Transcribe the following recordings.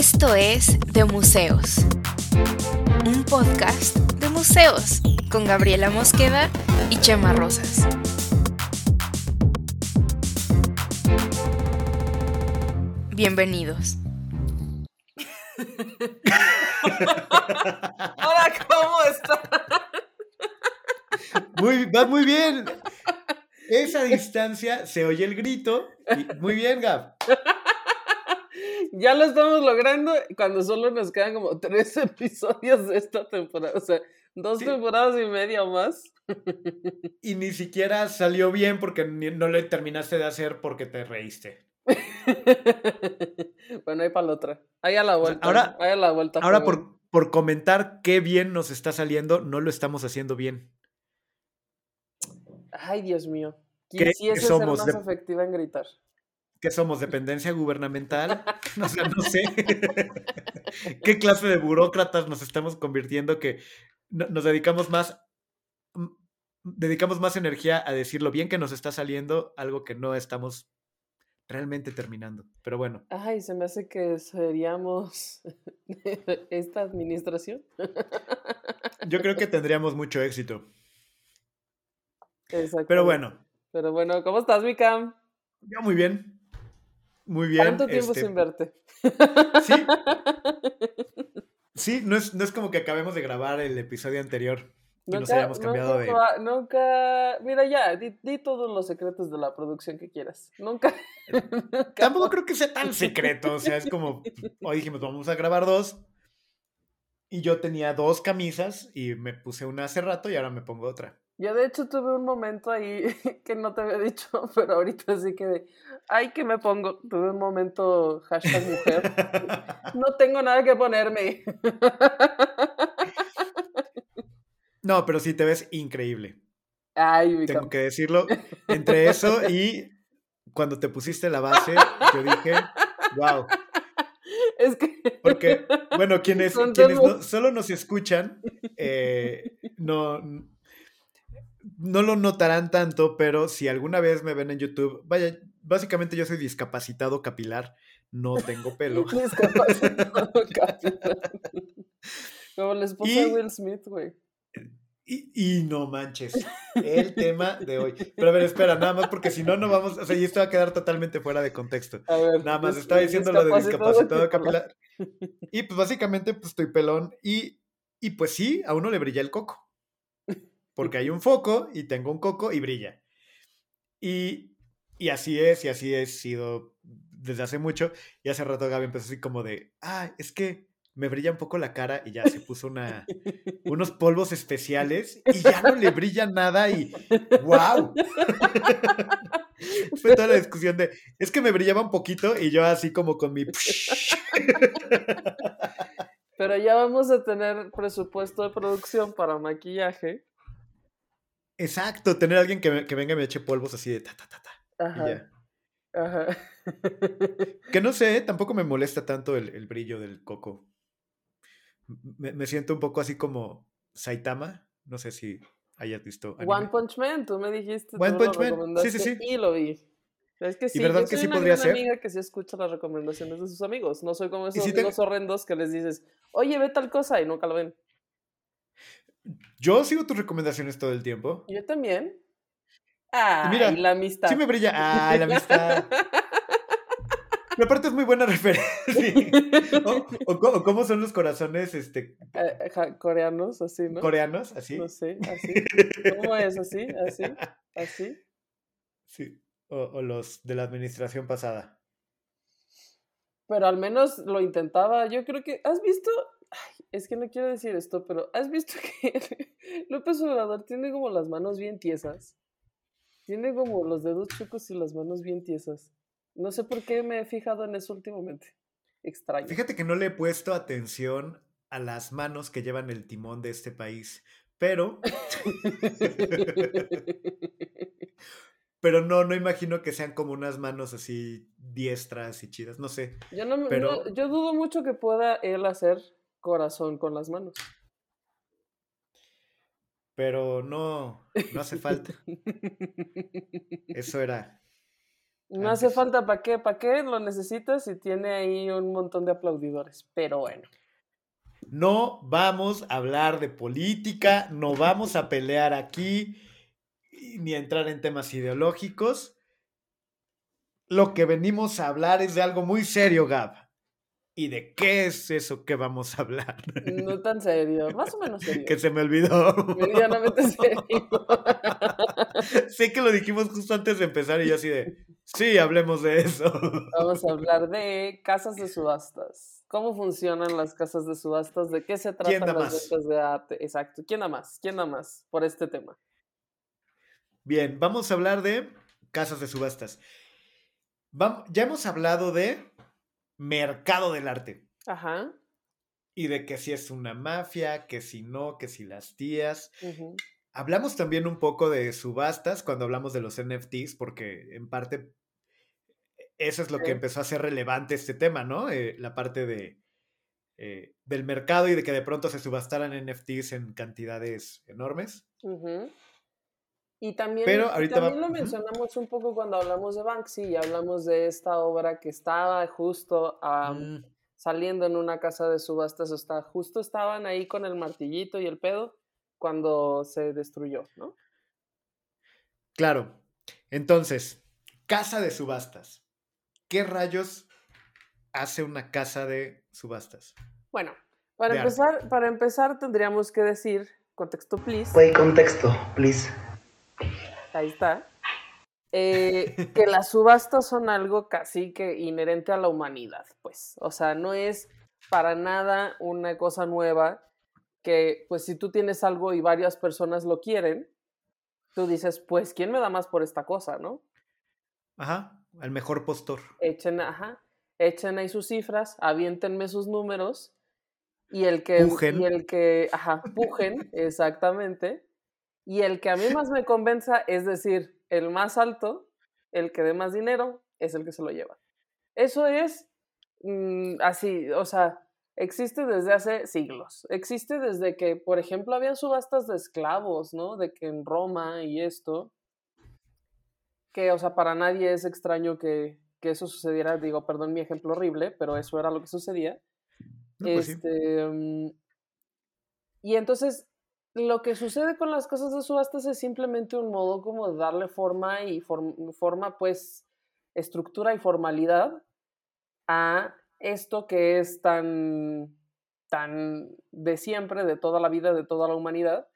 Esto es De Museos, un podcast de museos con Gabriela Mosqueda y Chema Rosas. Bienvenidos. Hola, ¿cómo estás? Muy, va muy bien. Esa distancia se oye el grito. muy bien, Gab. Ya lo estamos logrando cuando solo nos quedan como tres episodios de esta temporada. O sea, dos temporadas y media o más. Y ni siquiera salió bien porque no le terminaste de hacer porque te reíste. bueno, ahí para la otra. Ahí a la vuelta. ahora, ahí a la vuelta. Ahora por, por comentar qué bien nos está saliendo, no lo estamos haciendo bien. Ay, Dios mío. ¿Quién sí es somos más efectiva en gritar? ¿Qué somos? ¿Dependencia gubernamental? no sé. ¿Qué clase de burócratas nos estamos convirtiendo que nos dedicamos más dedicamos más energía a decir lo bien que nos está saliendo, algo que no estamos realmente terminando. Pero bueno. Ay, se me hace que seríamos esta administración. Yo creo que tendríamos mucho éxito. Pero bueno. Pero bueno, ¿cómo estás, Cam? Yo muy bien. Muy bien. ¿Cuánto tiempo este sin verte? Sí. Sí, no es, no es como que acabemos de grabar el episodio anterior y nos hayamos cambiado de. Nunca. Mira, ya, di, todos los secretos de la producción que quieras. Nunca. Tampoco creo que sea tan secreto. O sea, es como. Hoy dijimos, vamos a grabar dos. Y yo tenía dos camisas y me puse una hace rato y ahora me pongo otra. Yo de hecho tuve un momento ahí que no te había dicho, pero ahorita sí que de, ay, que me pongo, tuve un momento hashtag mujer, no tengo nada que ponerme. No, pero sí te ves increíble. Ay, mi Tengo que decirlo, entre eso y cuando te pusiste la base, yo dije, wow. Es que... Porque, bueno, quienes, quienes solo nos escuchan, eh, no no lo notarán tanto, pero si alguna vez me ven en YouTube, vaya, básicamente yo soy discapacitado capilar, no tengo pelo. discapacitado capilar. Como la esposa de Will Smith, güey. Y, no manches, el tema de hoy. Pero a ver, espera, nada más porque si no, no vamos, o sea, y esto va a quedar totalmente fuera de contexto. nada más, estaba diciendo lo de discapacitado capilar. Y pues básicamente, pues estoy pelón y, y pues sí, a uno le brilla el coco porque hay un foco y tengo un coco y brilla. Y, y así es, y así he sido desde hace mucho. Y hace rato Gaby empezó así como de, ah, es que me brilla un poco la cara y ya se puso una, unos polvos especiales y ya no le brilla nada y ¡wow! Fue toda la discusión de, es que me brillaba un poquito y yo así como con mi... Pero ya vamos a tener presupuesto de producción para maquillaje Exacto, tener a alguien que, venga y me eche polvos así de ta, ta, ta, ta. Ajá. Ajá. que no sé, tampoco me molesta tanto el, brillo del coco. Me, siento un poco así como Saitama. No sé si hayas visto. One Punch Man, tú me dijiste. One Punch Man. Sí, sí, sí. Y lo vi. Es que sí, ¿Y verdad yo soy que sí una podría ser? amiga que sí escucha las recomendaciones de sus amigos. No soy como esos amigos horrendos que les dices, oye, ve tal cosa y nunca lo ven. Yo sigo tus recomendaciones todo el tiempo. Yo también. Ah, mira, la amistad. Sí me brilla. Ah, la amistad. Pero aparte es muy buena referencia. O, cómo son los corazones este... Eh, coreanos, así, ¿no? Coreanos, así. No sé, así. ¿Cómo es así? ¿Así? ¿Así? Sí. O, los de la administración pasada. Pero al menos lo intentaba. Yo creo que. ¿Has visto es que no quiero decir esto, pero ¿has visto que López Obrador tiene como las manos bien tiesas? Tiene como los dedos chucos y las manos bien tiesas. No sé por qué me he fijado en eso últimamente. Extraño. Fíjate que no le he puesto atención a las manos que llevan el timón de este país, pero... pero no, no imagino que sean como unas manos así diestras y chidas, no sé. Yo, no, pero... yo dudo mucho que pueda él hacer corazón con las manos. Pero no, no hace falta. Eso era. No hace falta para qué, para qué lo necesitas y tiene ahí un montón de aplaudidores, pero bueno. No vamos a hablar de política, no vamos a pelear aquí ni a entrar en temas ideológicos. Lo que venimos a hablar es de algo muy serio, Gab. ¿Y de qué es eso que vamos a hablar? No tan serio, más o menos serio. que se me olvidó. Medianamente serio. sé que lo dijimos justo antes de empezar y yo así de, sí, hablemos de eso. Vamos a hablar de casas de subastas. ¿Cómo funcionan las casas de subastas? ¿De qué se tratan las ventas de arte? Exacto. ¿Quién da más? ¿Quién da más por este tema? Bien, vamos a hablar de casas de subastas. ya hemos hablado de mercado del arte. Ajá. Y de que si es una mafia, que si no, que si las tías. Hablamos también un poco de subastas cuando hablamos de los NFTs, porque en parte eso es lo que empezó a ser relevante este tema, ¿no? Eh, la parte de, eh, del mercado y de que de pronto se subastaran NFTs en cantidades enormes. Y también, Pero también lo mencionamos un poco cuando hablamos de Banksy y hablamos de esta obra que estaba justo mm. saliendo en una casa de subastas, o justo estaban ahí con el martillito y el pedo cuando se destruyó, ¿no? Claro. Entonces, casa de subastas. ¿Qué rayos hace una casa de subastas? Bueno, para, empezar, para empezar tendríamos que decir, contexto, please. Wait, contexto, please ahí está, eh, que las subastas son algo casi que inherente a la humanidad, pues, o sea, no es para nada una cosa nueva que, pues, si tú tienes algo y varias personas lo quieren, tú dices, pues, ¿quién me da más por esta cosa, no? Ajá, el mejor postor. Echen, ajá, echen ahí sus cifras, aviéntenme sus números y el que, y el que, ajá, pujen, exactamente, y el que a mí más me convenza es decir, el más alto, el que dé más dinero, es el que se lo lleva. Eso es mm, así, o sea, existe desde hace siglos. Existe desde que, por ejemplo, había subastas de esclavos, ¿no? De que en Roma y esto, que, o sea, para nadie es extraño que, eso sucediera. Digo, perdón mi ejemplo horrible, pero eso era lo que sucedía. Pues este, mm, y entonces lo que sucede con las cosas de subastas es simplemente un modo como de darle forma y forma, pues, estructura y formalidad a esto que es tan, tan de siempre, de toda la vida, de toda la humanidad.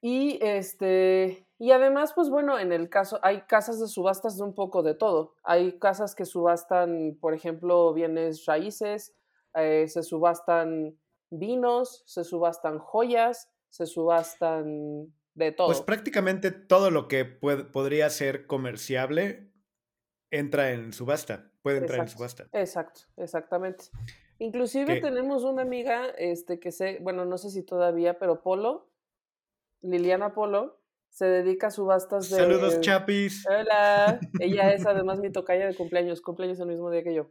Y este, y además, pues bueno, en el caso, hay casas de subastas de un poco de todo. Hay casas que subastan, por ejemplo, bienes raíces, eh, se subastan vinos, se subastan joyas, se subastan de todo. Pues prácticamente todo lo que podría ser comerciable entra en subasta, puede entrar en subasta. Exacto, exactamente. Inclusive tenemos una amiga, este, que sé, bueno, no sé si todavía, pero Polo, Liliana Polo, se dedica a subastas de... Saludos, chapis. Hola. Ella es además mi tocaya de cumpleaños, cumpleaños el mismo día que yo.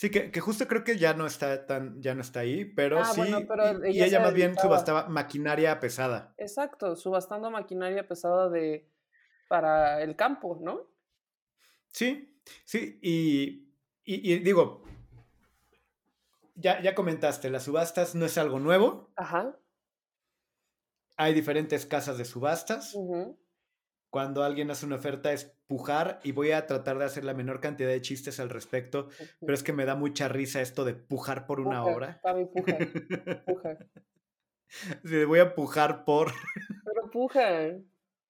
Sí, que, que, justo creo que ya no está tan, ya no está ahí, pero ah, sí. y, ella, más bien subastaba maquinaria pesada. Exacto, subastando maquinaria pesada de para el campo, ¿no? Sí, sí, y, y, digo, ya, ya comentaste, las subastas no es algo nuevo. Ajá. Hay diferentes casas de subastas cuando alguien hace una oferta es pujar y voy a tratar de hacer la menor cantidad de chistes al respecto, pero es que me da mucha risa esto de pujar por una obra. Papi, puja, puja. Sí, voy a pujar por... Pero puja.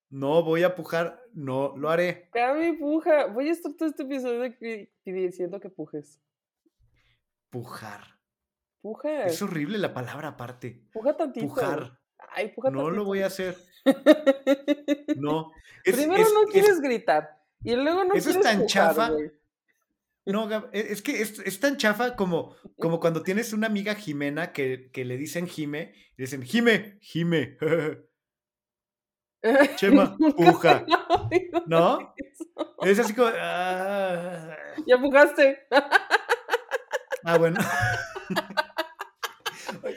No, voy a pujar, no, lo haré. Cami, puja. Voy a estar todo este episodio diciendo que pujes. Pujar. Puja. Es horrible la palabra aparte. Puja tantito. Pujar. no lo voy a hacer. No. Primero no quieres gritar y luego no eso quieres es tan chafa. No, e, es que es, tan chafa como, como cuando tienes una amiga Jimena que, que le dicen Jime y dicen Jime, Jime. Chema, puja. ¿No? Es así como. Ah. Ya pujaste. Ah, bueno.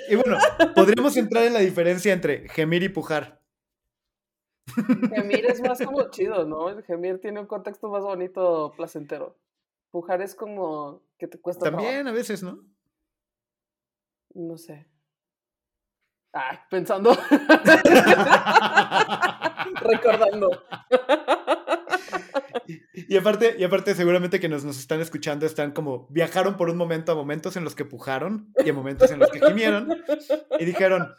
Y bueno, podríamos entrar en la diferencia entre gemir y pujar. Gemir es más como chido, ¿no? El gemir tiene un contexto más bonito, placentero. Pujar es como que te cuesta También a veces, ¿no? No sé. Ay, pensando. Recordando. Y aparte, y aparte, seguramente que nos, nos están escuchando están como viajaron por un momento a momentos en los que pujaron y a momentos en los que gimieron y dijeron,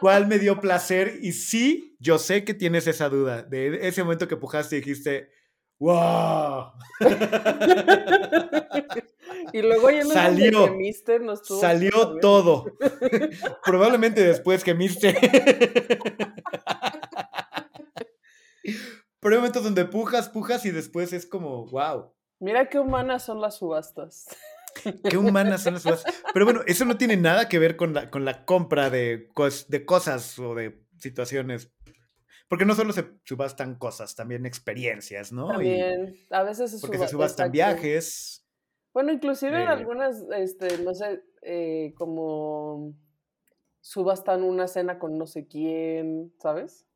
¿cuál me dio placer? Y sí, yo sé que tienes esa duda de ese momento que pujaste y dijiste, ¡Wow! y luego ya salió, gemiste, salió todo. Probablemente después gemiste. Pero hay momentos donde pujas, pujas y después es como, wow. Mira qué humanas son las subastas. Qué humanas son las subastas. Pero bueno, eso no tiene nada que ver con la, con la compra de, de cosas o de situaciones porque no solo se subastan cosas, también experiencias, ¿no? También, a veces se, porque se subastan viajes. Bueno, inclusive en eh. algunas, este, no sé, eh, como subastan una cena con no sé quién, ¿sabes?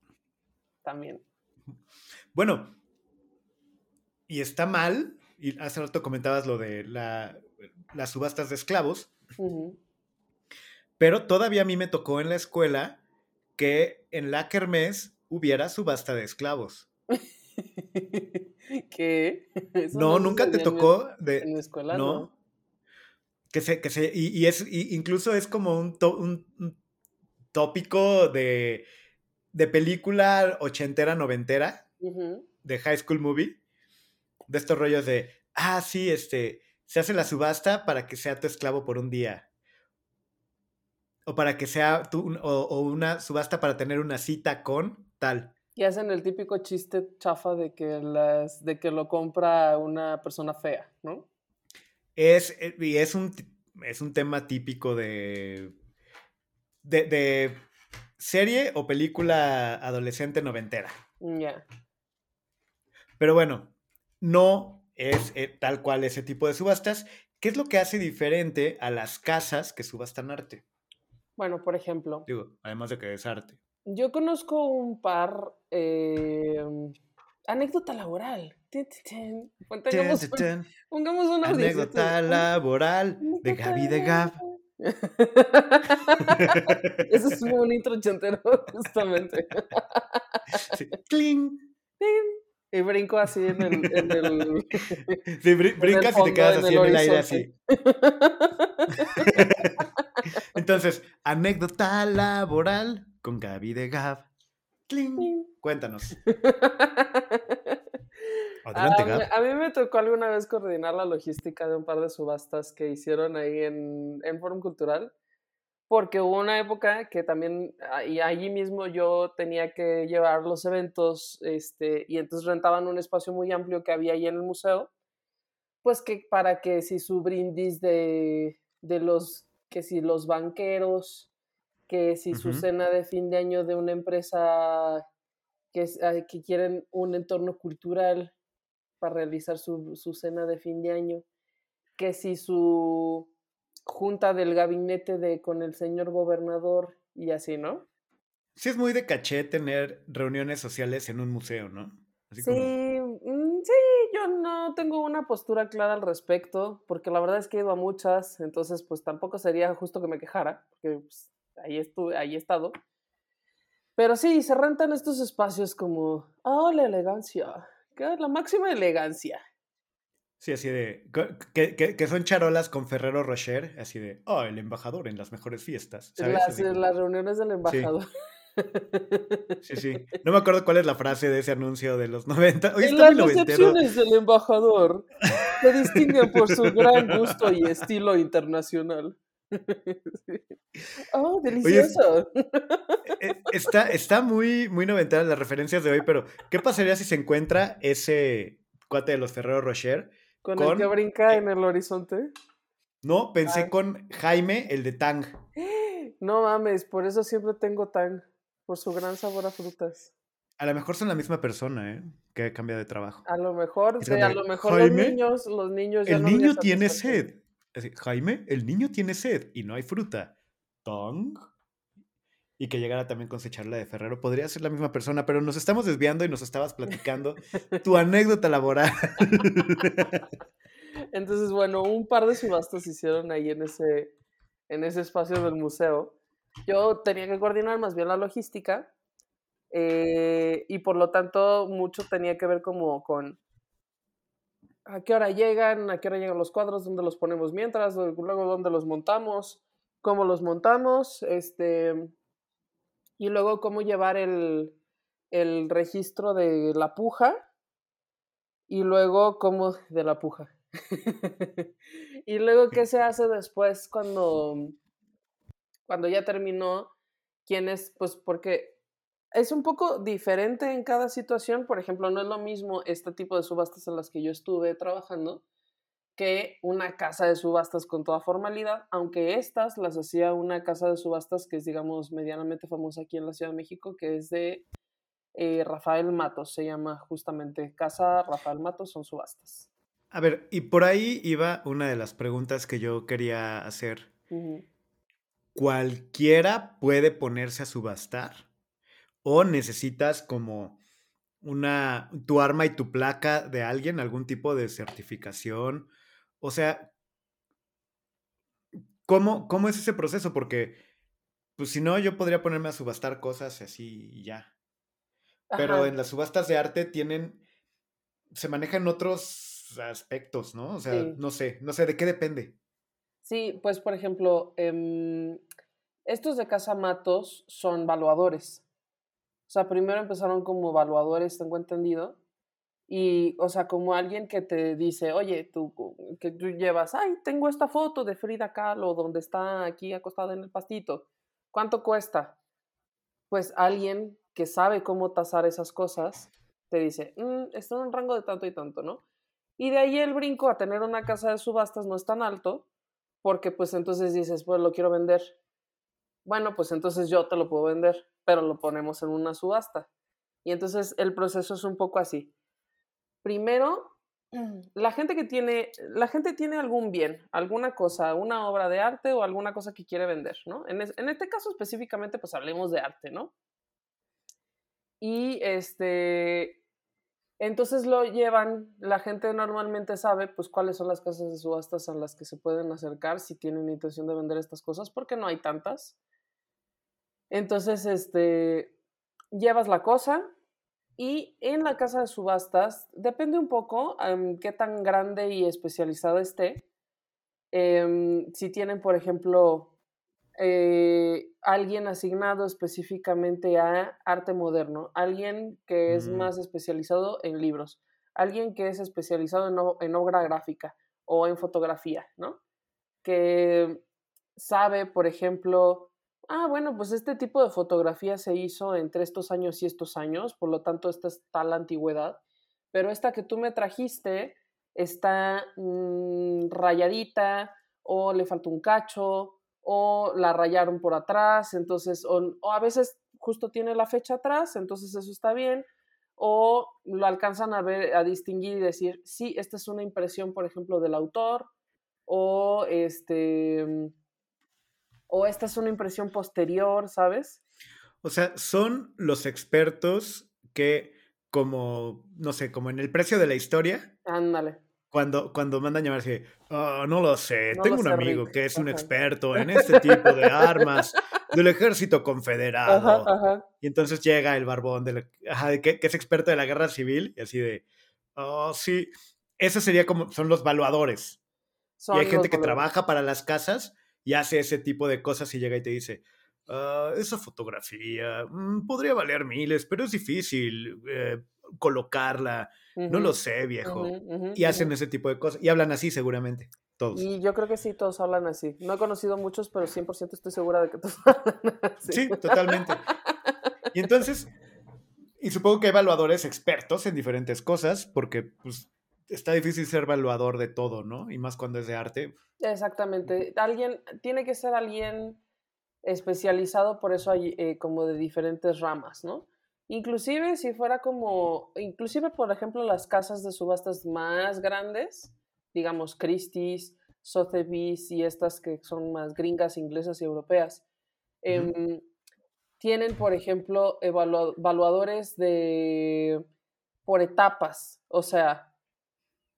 También. Bueno, y está mal, y hace rato comentabas lo de la, las subastas de esclavos, pero todavía a mí me tocó en la escuela que en la kermés hubiera subasta de esclavos. ¿Qué? no, nunca te tocó de... En la escuela, ¿no? Que se, que se, y, es, incluso es como un, un, tópico de, de película ochentera, noventera, de High School Movie, de estos rollos de, ah, sí, este, se hace la subasta para que sea tu esclavo por un día. O para que sea tu, o una subasta para tener una cita con y hacen el típico chiste chafa de que, las, de que lo compra una persona fea, ¿no? Es, eh, y es un, es un tema típico de, de, serie o película adolescente noventera. Ya. Pero bueno, no es eh, tal cual ese tipo de subastas. ¿Qué es lo que hace diferente a las casas que subastan arte? Bueno, por ejemplo. Digo, además de que es arte. Yo conozco un par. Eh, anécdota laboral. Pongamos, pongamos una Anécdota laboral de Gaby de Gab. Eso es un intro chantero, justamente. Sí. ¡Cling! Y brinco así en el. En el sí, brincas y te quedas así en el aire, así. Entonces, anécdota laboral con Gaby de Gab. Cuéntanos. Adelante, Gab. A mí me tocó alguna vez coordinar la logística de un par de subastas que hicieron ahí en, en Forum Cultural, porque hubo una época que también, ah, y allí mismo yo tenía que llevar los eventos, este, y entonces rentaban un espacio muy amplio que había ahí en el museo, pues que para que si su brindis de, de los, que si los banqueros, que si su cena de fin de año de una empresa que, que quieren un entorno cultural para realizar su, su, cena de fin de año, que si su junta del gabinete de con el señor gobernador y así, ¿no? Sí, es muy de caché tener reuniones sociales en un museo, ¿no? sí, mm, sí, yo no tengo una postura clara al respecto, porque la verdad es que he ido a muchas, entonces pues tampoco sería justo que me quejara, porque pues, ahí, estuve, ahí he estado. Pero sí, se rentan estos espacios como, oh, la elegancia, la máxima elegancia. Sí, así de, que, que, son charolas con Ferrero Rocher, así de, oh, el embajador en las mejores fiestas. Las, las reuniones del embajador. Sí. sí, No me acuerdo cuál es la frase de ese anuncio de los 90. en las recepciones del embajador se distinguen por su gran gusto y estilo internacional. Oh, delicioso. E, e, está, está muy, muy noventera las referencias de hoy, pero ¿qué pasaría si se encuentra ese cuate de los Ferrero Rocher? ¿Con, el que brinca en el horizonte? No, pensé ah. con Jaime, el de Tang. No mames, por eso siempre tengo Tang, por su gran sabor a frutas. A lo mejor son la misma persona, ¿eh? Que cambia de trabajo. A lo mejor, a lo mejor los niños, los niños El niño tiene sed. Jaime, el niño tiene sed y no hay fruta. Tong. Y que llegara también con su charla de Ferrero. Podría ser la misma persona, pero nos estamos desviando y nos estabas platicando tu anécdota laboral. Entonces, bueno, un par de subastas se hicieron ahí en ese, en ese espacio del museo. Yo tenía que coordinar más bien la logística eh, y por lo tanto mucho tenía que ver como con a qué hora llegan, a qué hora llegan los cuadros, dónde los ponemos mientras, luego dónde los montamos, cómo los montamos, este, y luego cómo llevar el, el registro de la puja y luego cómo de la puja. y luego qué se hace después cuando cuando ya terminó quién es pues porque es un poco diferente en cada situación, por ejemplo, no es lo mismo este tipo de subastas en las que yo estuve trabajando que una casa de subastas con toda formalidad, aunque estas las hacía una casa de subastas que es, digamos, medianamente famosa aquí en la Ciudad de México, que es de eh, Rafael Matos, se llama justamente Casa Rafael Matos, son subastas. A ver, y por ahí iba una de las preguntas que yo quería hacer. ¿Cualquiera puede ponerse a subastar? ¿O necesitas como una, tu arma y tu placa de alguien, algún tipo de certificación? O sea, ¿cómo, cómo es ese proceso? Porque, pues si no, yo podría ponerme a subastar cosas así y ya. Pero en las subastas de arte tienen, se manejan otros aspectos, ¿no? O sea, no sé, no sé, ¿de qué depende? Sí, pues por ejemplo, em, estos de Casa Matos son valuadores. O sea, primero empezaron como evaluadores, tengo entendido, y, o sea, como alguien que te dice, oye, tú, que tú llevas, ay, tengo esta foto de Frida Kahlo donde está aquí acostada en el pastito. ¿Cuánto cuesta? Pues alguien que sabe cómo tasar esas cosas te dice, mm, está en un rango de tanto y tanto, ¿no? Y de ahí el brinco a tener una casa de subastas no es tan alto, porque pues entonces dices, pues lo quiero vender. Bueno, pues entonces yo te lo puedo vender, pero lo ponemos en una subasta. Y entonces el proceso es un poco así primero, la gente que tiene, la gente tiene algún bien, alguna cosa, una obra de arte o alguna cosa que quiere vender, ¿no? En, este caso específicamente, pues hablemos de arte, ¿no? Y este, entonces lo llevan, la gente normalmente sabe, pues, cuáles son las casas de subastas a las que se pueden acercar si tienen intención de vender estas cosas, porque no hay tantas. Entonces, este, llevas la cosa, y en la casa de subastas, depende un poco um, qué tan grande y especializada esté. Em, si tienen, por ejemplo, eh, alguien asignado específicamente a arte moderno, alguien que es mm. más especializado en libros, alguien que es especializado en, en obra gráfica o en fotografía, ¿no? Que sabe, por ejemplo, ah, bueno, pues este tipo de fotografía se hizo entre estos años y estos años, por lo tanto esta es tal antigüedad, pero esta que tú me trajiste está mm, rayadita o le falta un cacho o la rayaron por atrás, entonces, o, a veces justo tiene la fecha atrás, entonces eso está bien, o lo alcanzan a ver, a distinguir y decir, sí, esta es una impresión, por ejemplo, del autor, o este o esta es una impresión posterior, ¿sabes? O sea, son los expertos que, como, no sé, como en el precio de la historia. Ándale. Cuando, cuando mandan llamarse, oh, no lo sé, tengo un amigo que es un experto en este tipo de armas del ejército confederado. Y entonces llega el barbón de que, es experto de la guerra civil y así de, oh, sí, eso sería como, son los valuadores. y hay gente que trabaja para las casas y hace ese tipo de cosas y llega y te dice, ah, esa fotografía mm, podría valer miles, pero es difícil eh, colocarla, no lo sé, viejo. y hacen ese tipo de cosas y hablan así seguramente. Todos. Y yo creo que sí, todos hablan así. No he conocido muchos, pero 100% estoy segura de que todos hablan así. Sí, totalmente. Y entonces, y supongo que hay evaluadores expertos en diferentes cosas, porque pues, está difícil ser evaluador de todo, ¿no? Y más cuando es de arte. Exactamente. Alguien, tiene que ser alguien especializado, por eso hay eh, como de diferentes ramas, ¿no? Inclusive si fuera como, inclusive por ejemplo las casas de subastas más grandes, digamos Christie's, Sotheby's y estas que son más gringas, inglesas y europeas, em, tienen, por ejemplo, evaluadores de por etapas. O sea,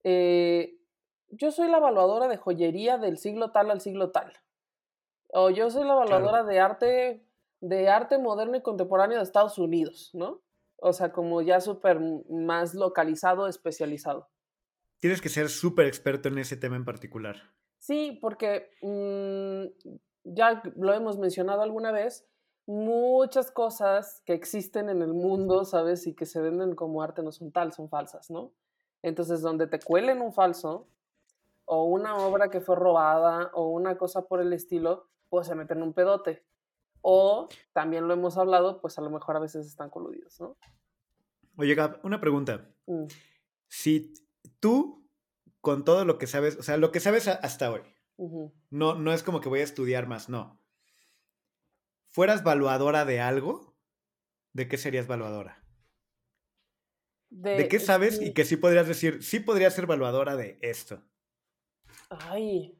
eh, yo soy la evaluadora de joyería del siglo tal al siglo tal. O yo soy la evaluadora de arte, de arte moderno y contemporáneo de Estados Unidos, ¿no? O sea, como ya súper más localizado, especializado. Tienes que ser súper experto en ese tema en particular. Sí, porque mm, ya lo hemos mencionado alguna vez, muchas cosas que existen en el mundo, ¿sabes? Y que se venden como arte no son tal, son falsas, ¿no? Entonces, donde te cuelen un falso, o una obra que fue robada, o una cosa por el estilo, pues se meten en un pedote. O también lo hemos hablado, pues a lo mejor a veces están coludidos, ¿no? Oye, Gab, una pregunta. Mm. Si tú, con todo lo que sabes, o sea, lo que sabes hasta hoy, no, no es como que voy a estudiar más, no fueras evaluadora de algo, ¿de qué serías evaluadora? De, qué sabes y que sí podrías decir, sí podría ser evaluadora de esto? Ay.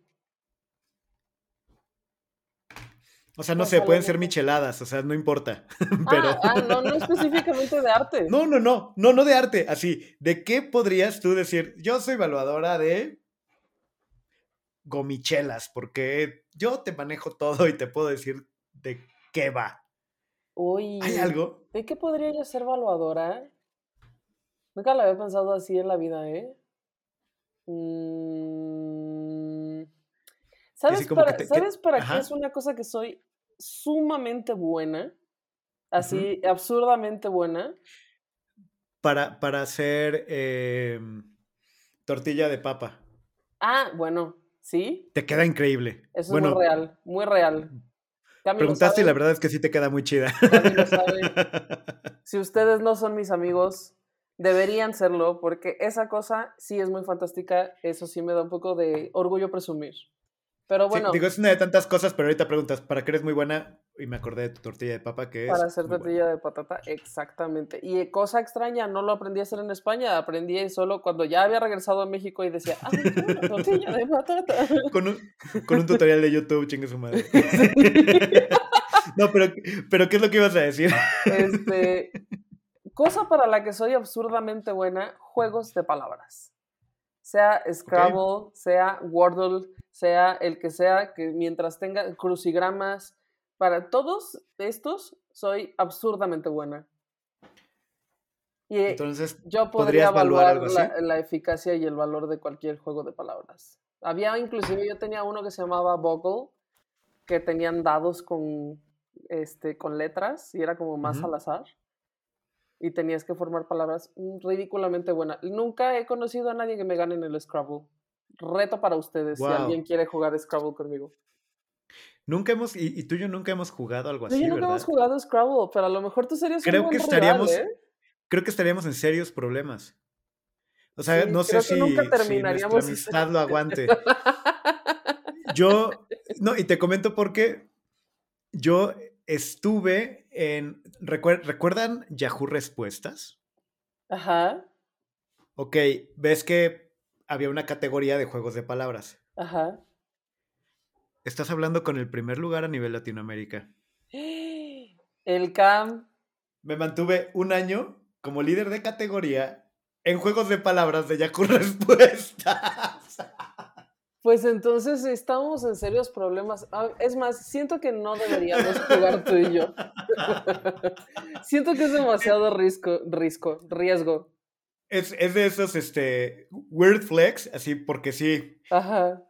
O sea, no sé, pueden ser micheladas, o sea, no importa. Pero... Ah, ah, no, no específicamente de arte. No, no, no, no, no de arte. Así, ¿de qué podrías tú decir, yo soy evaluadora de gomichelas? Porque yo te manejo todo y te puedo decir de qué va. Uy. ¿Hay algo? ¿De qué podría yo ser evaluadora? Nunca lo había pensado así en la vida, ¿eh? Mm, ¿Sabes, para, ¿sabes para qué es una cosa que soy sumamente buena? Así, absurdamente buena. Para, para hacer em, tortilla de papa. Ah, bueno, sí. Te queda increíble. Eso es muy real, muy real. Preguntaste y la verdad es que sí te queda muy chida. Si ustedes no son mis amigos, deberían serlo, porque esa cosa sí es muy fantástica. Eso sí me da un poco de orgullo presumir. Pero bueno. digo, es una de tantas cosas, pero ahorita preguntas, ¿para qué eres muy buena? Y me acordé de tu tortilla de papa, que es. Para hacer tortilla de patata, exactamente. Y cosa extraña, no lo aprendí a hacer en España, aprendí solo cuando ya había regresado a México y decía, ¡ah, tortilla de patata! Con un, con un tutorial de YouTube, chingue su madre. no, pero, pero ¿qué es lo que ibas a decir? Este. Cosa para la que soy absurdamente buena, juegos de palabras. Sea Scrabble, sea Wordle, sea el que sea, que mientras tenga crucigramas, para todos estos soy absurdamente buena. Y Entonces, yo podría evaluar la, eficacia y el valor de cualquier juego de palabras. Había inclusive, yo tenía uno que se llamaba Bogle, que tenían dados con, este, con letras y era como más al azar. Y tenías que formar palabras ridículamente buenas. Nunca he conocido a nadie que me gane en el Scrabble reto para ustedes si alguien quiere jugar Scrabble conmigo. Nunca hemos, y, tú y yo nunca hemos jugado algo así. nunca hemos jugado Scrabble, pero a lo mejor tú serías creo un que estaríamos, ¿eh? Creo que estaríamos en serios problemas. O sea, no sé si, nunca terminaríamos si nuestra amistad lo aguante. Yo, no, y te comento porque yo estuve en. ¿Recuerdan Yahoo Respuestas? Ajá. Ok, ves que había una categoría de juegos de palabras. Ajá. Estás hablando con el primer lugar a nivel Latinoamérica. El CAM. Me mantuve un año como líder de categoría en juegos de palabras de Yahoo Respuestas. Pues entonces estamos en serios problemas. Ah, es más, siento que no deberíamos jugar tú y yo. siento que es demasiado riesgo, riesgo es, es, de esos, este, weird flex, así, porque sí. Ajá.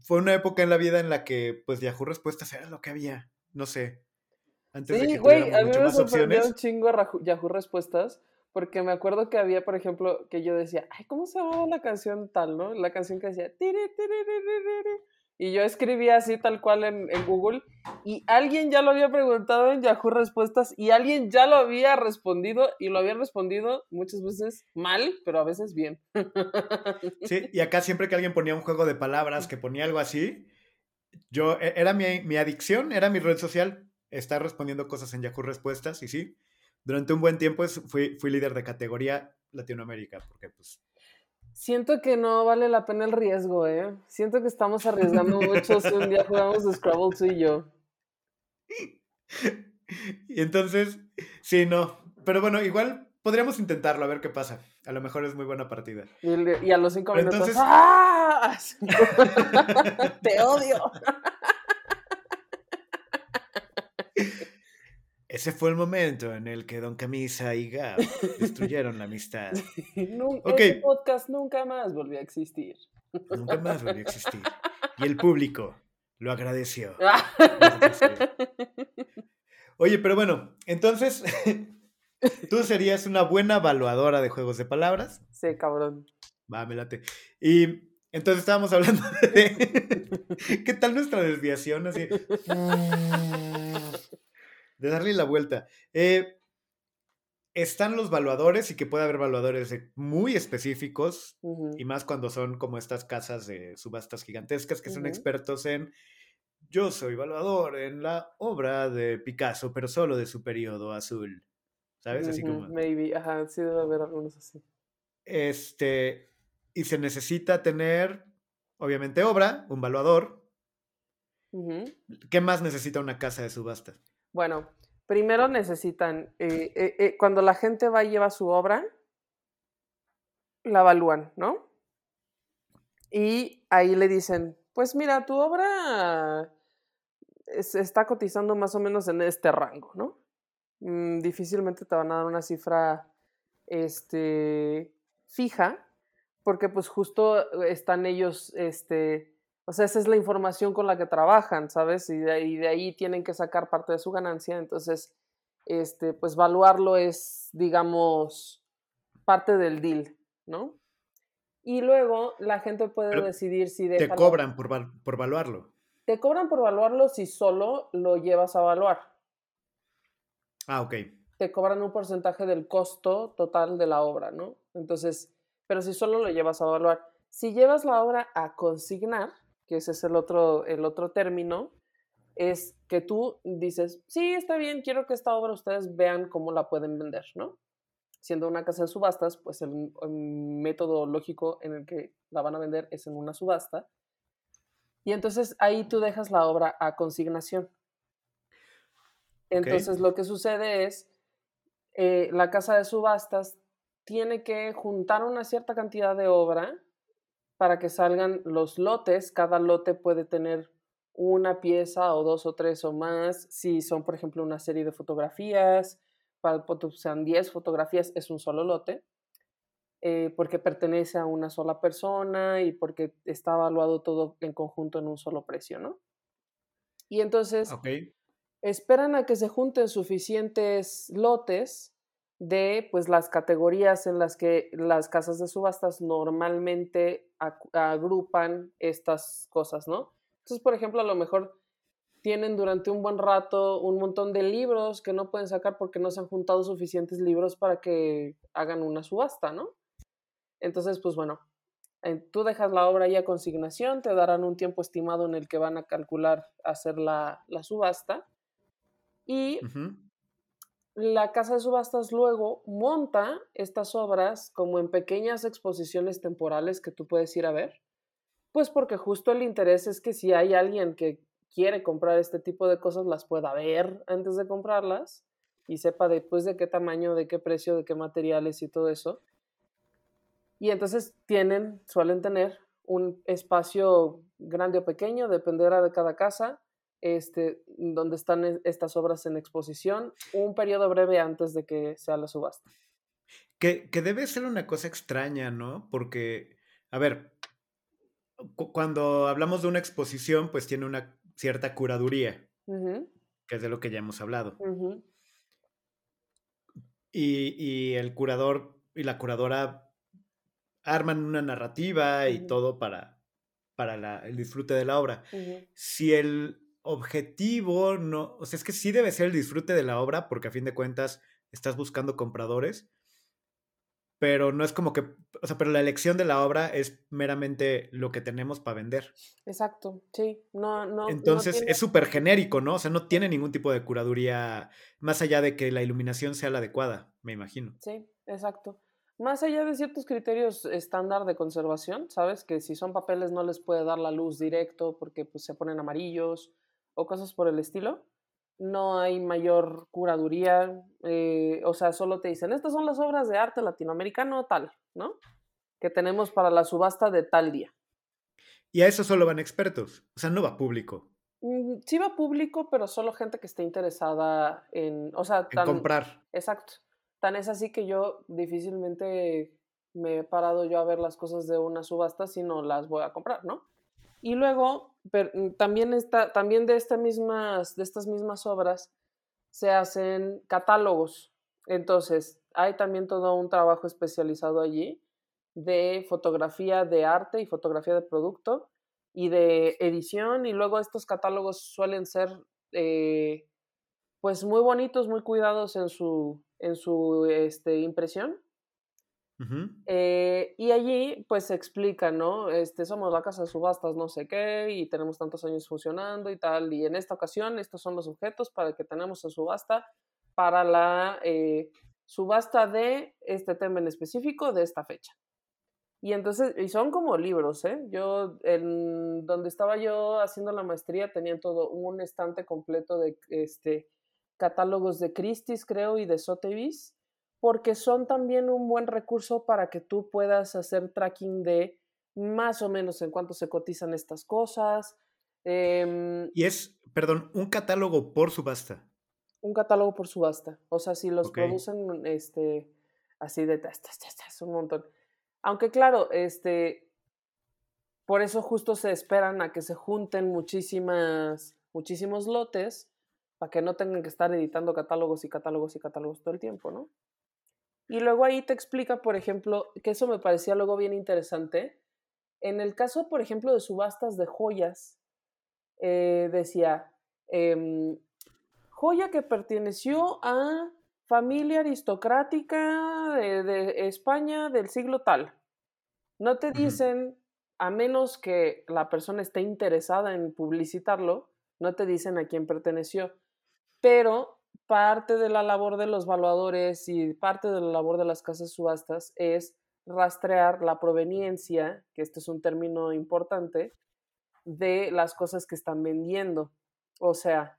Fue una época en la vida en la que, pues, Yahoo Respuestas era lo que había, no sé. Antes sí, güey, a mí me sorprendió un chingo Yahoo Respuestas, porque me acuerdo que había, por ejemplo, que yo decía, ay, ¿cómo se llamaba la canción tal, no? La canción que decía, y yo escribía así tal cual en, Google y alguien ya lo había preguntado en Yahoo Respuestas y alguien ya lo había respondido y lo había respondido muchas veces mal, pero a veces bien. Sí, y acá siempre que alguien ponía un juego de palabras, que ponía algo así, yo, e, era mi, mi adicción, era mi red social, estar respondiendo cosas en Yahoo Respuestas y sí, durante un buen tiempo fui, fui líder de categoría Latinoamérica, porque pues Siento que no vale la pena el riesgo, ¿eh? Siento que estamos arriesgando mucho si un día jugamos Scrabble tú y yo. Y entonces, sí, no. Pero bueno, igual podríamos intentarlo, a ver qué pasa. A lo mejor es muy buena partida. Y, a los cinco minutos, entonces... ¡ah! ¡Te odio! Ese fue el momento en el que Don Camisa y Gab destruyeron la amistad. Nunca, okay. podcast nunca más volvió a existir. Nunca más volvió a existir. Y el público lo agradeció. Oye, pero bueno, entonces, ¿tú serías una buena evaluadora de juegos de palabras? Sí, cabrón. Va, me late. Y entonces estábamos hablando de... ¿Qué tal nuestra desviación? Así... De darle la vuelta. Eh, están los valuadores y que puede haber valuadores muy específicos y más cuando son como estas casas de subastas gigantescas que son expertos en yo soy evaluador en la obra de Picasso, pero solo de su periodo azul. ¿Sabes? Así como. Maybe, ajá, sí debe haber algunos así. Este. Y se necesita tener, obviamente, obra, un valuador. ¿Qué más necesita una casa de subastas? Bueno, primero necesitan, eh, eh, eh, cuando la gente va y lleva su obra, la evalúan, ¿no? Y ahí le dicen, pues mira, tu obra se está cotizando más o menos en este rango, ¿no? Mm, difícilmente te van a dar una cifra este, fija, porque pues justo están ellos, este, o sea, esa es la información con la que trabajan, ¿sabes? Y de, ahí, de ahí tienen que sacar parte de su ganancia, entonces, este, pues valuarlo es, digamos, parte del deal, ¿no? Y luego la gente puede decidir si Te cobran por, por evaluarlo. Te cobran por evaluarlo si solo lo llevas a evaluar. Ah, ok. Te cobran un porcentaje del costo total de la obra, ¿no? Entonces, pero si solo lo llevas a evaluar. Si llevas la obra a consignar, que ese es el otro, el otro término, es que tú dices, sí, está bien, quiero que esta obra ustedes vean cómo la pueden vender, ¿no? Siendo una casa de subastas, pues el método lógico en el que la van a vender es en una subasta. Y entonces ahí tú dejas la obra a consignación. Entonces lo que sucede es, eh, la casa de subastas tiene que juntar una cierta cantidad de obra para que salgan los lotes. Cada lote puede tener una pieza o dos o tres o más. Si son, por ejemplo, una serie de fotografías, para sean 10 fotografías, es un solo lote. Eh, porque pertenece a una sola persona y porque está evaluado todo en conjunto en un solo precio, ¿no? Y entonces esperan a que se junten suficientes lotes de pues las categorías en las que las casas de subastas normalmente agrupan estas cosas, ¿no? Entonces, por ejemplo, a lo mejor tienen durante un buen rato un montón de libros que no pueden sacar porque no se han juntado suficientes libros para que hagan una subasta, ¿no? Entonces, pues bueno, tú dejas la obra ahí a consignación, te darán un tiempo estimado en el que van a calcular hacer la, subasta y la casa de subastas luego monta estas obras como en pequeñas exposiciones temporales que tú puedes ir a ver, pues porque justo el interés es que si hay alguien que quiere comprar este tipo de cosas, las pueda ver antes de comprarlas y sepa después de qué tamaño, de qué precio, de qué materiales y todo eso. Y entonces tienen, suelen tener un espacio grande o pequeño, dependerá de cada casa, este, donde están estas obras en exposición, un periodo breve antes de que sea la subasta. Que, que debe ser una cosa extraña, ¿no? Porque, a ver, cuando hablamos de una exposición, pues tiene una cierta curaduría, que es de lo que ya hemos hablado. y, y el curador y la curadora arman una narrativa y todo para, para el disfrute de la obra. Si el objetivo no, o sea, es que sí debe ser el disfrute de la obra, porque a fin de cuentas estás buscando compradores, pero no es como que, o sea, pero la elección de la obra es meramente lo que tenemos para vender. Exacto, sí, no, no. Entonces es súper genérico, ¿no? O sea, no tiene ningún tipo de curaduría más allá de que la iluminación sea la adecuada, me imagino. Sí, exacto más allá de ciertos criterios estándar de conservación, ¿sabes? Que si son papeles no les puede dar la luz directo porque pues, se ponen amarillos o cosas por el estilo. no hay mayor curaduría, eh, o sea, solo te dicen, estas son las obras de arte latinoamericano tal, ¿no? Que tenemos para la subasta de tal día. Y a eso solo van expertos, o sea, no va público. Mm, sí va público, pero solo gente que esté interesada en, o sea, en comprar. Exacto. Tan es así que yo difícilmente me he parado yo a ver las cosas de una subasta si no las voy a comprar, ¿no? Y luego, mm, también, está, también de, estas mismas, de estas mismas obras se hacen catálogos. Entonces, hay también todo un trabajo especializado allí de fotografía de arte y fotografía de producto y de edición y luego estos catálogos suelen ser eh, pues muy bonitos, muy cuidados en su, en su este, impresión. Eh, y allí pues se explica, ¿no? Este, somos la casa de subastas no sé qué y tenemos tantos años funcionando y tal. Y en esta ocasión estos son los objetos para que tenemos en subasta para la eh, subasta de este tema en específico de esta fecha. Y entonces, y son como libros, ¿eh? Yo, en donde estaba yo haciendo la maestría, tenían todo un estante completo de este, catálogos de Christie's, creo, y de Sotheby's, porque son también un buen recurso para que tú puedas hacer tracking de más o menos en cuánto se cotizan estas cosas. Em y es, perdón, un catálogo por subasta. Un catálogo por subasta. O sea, si los producen este, así de, es un montón. Aunque claro, este, por eso justo se esperan a que se junten muchísimas, muchísimos lotes para que no tengan que estar editando catálogos y catálogos y catálogos todo el tiempo, ¿no? Y luego ahí te explica, por ejemplo, que eso me parecía luego bien interesante. En el caso, por ejemplo, de subastas de joyas, eh, decía, em, joya que perteneció a familia aristocrática de, España del siglo tal. No te dicen, a menos que la persona esté interesada en publicitarlo, no te dicen a quién perteneció. Pero parte de la labor de los valuadores y parte de la labor de las casas subastas es rastrear la proveniencia, que este es un término importante, de las cosas que están vendiendo. O sea,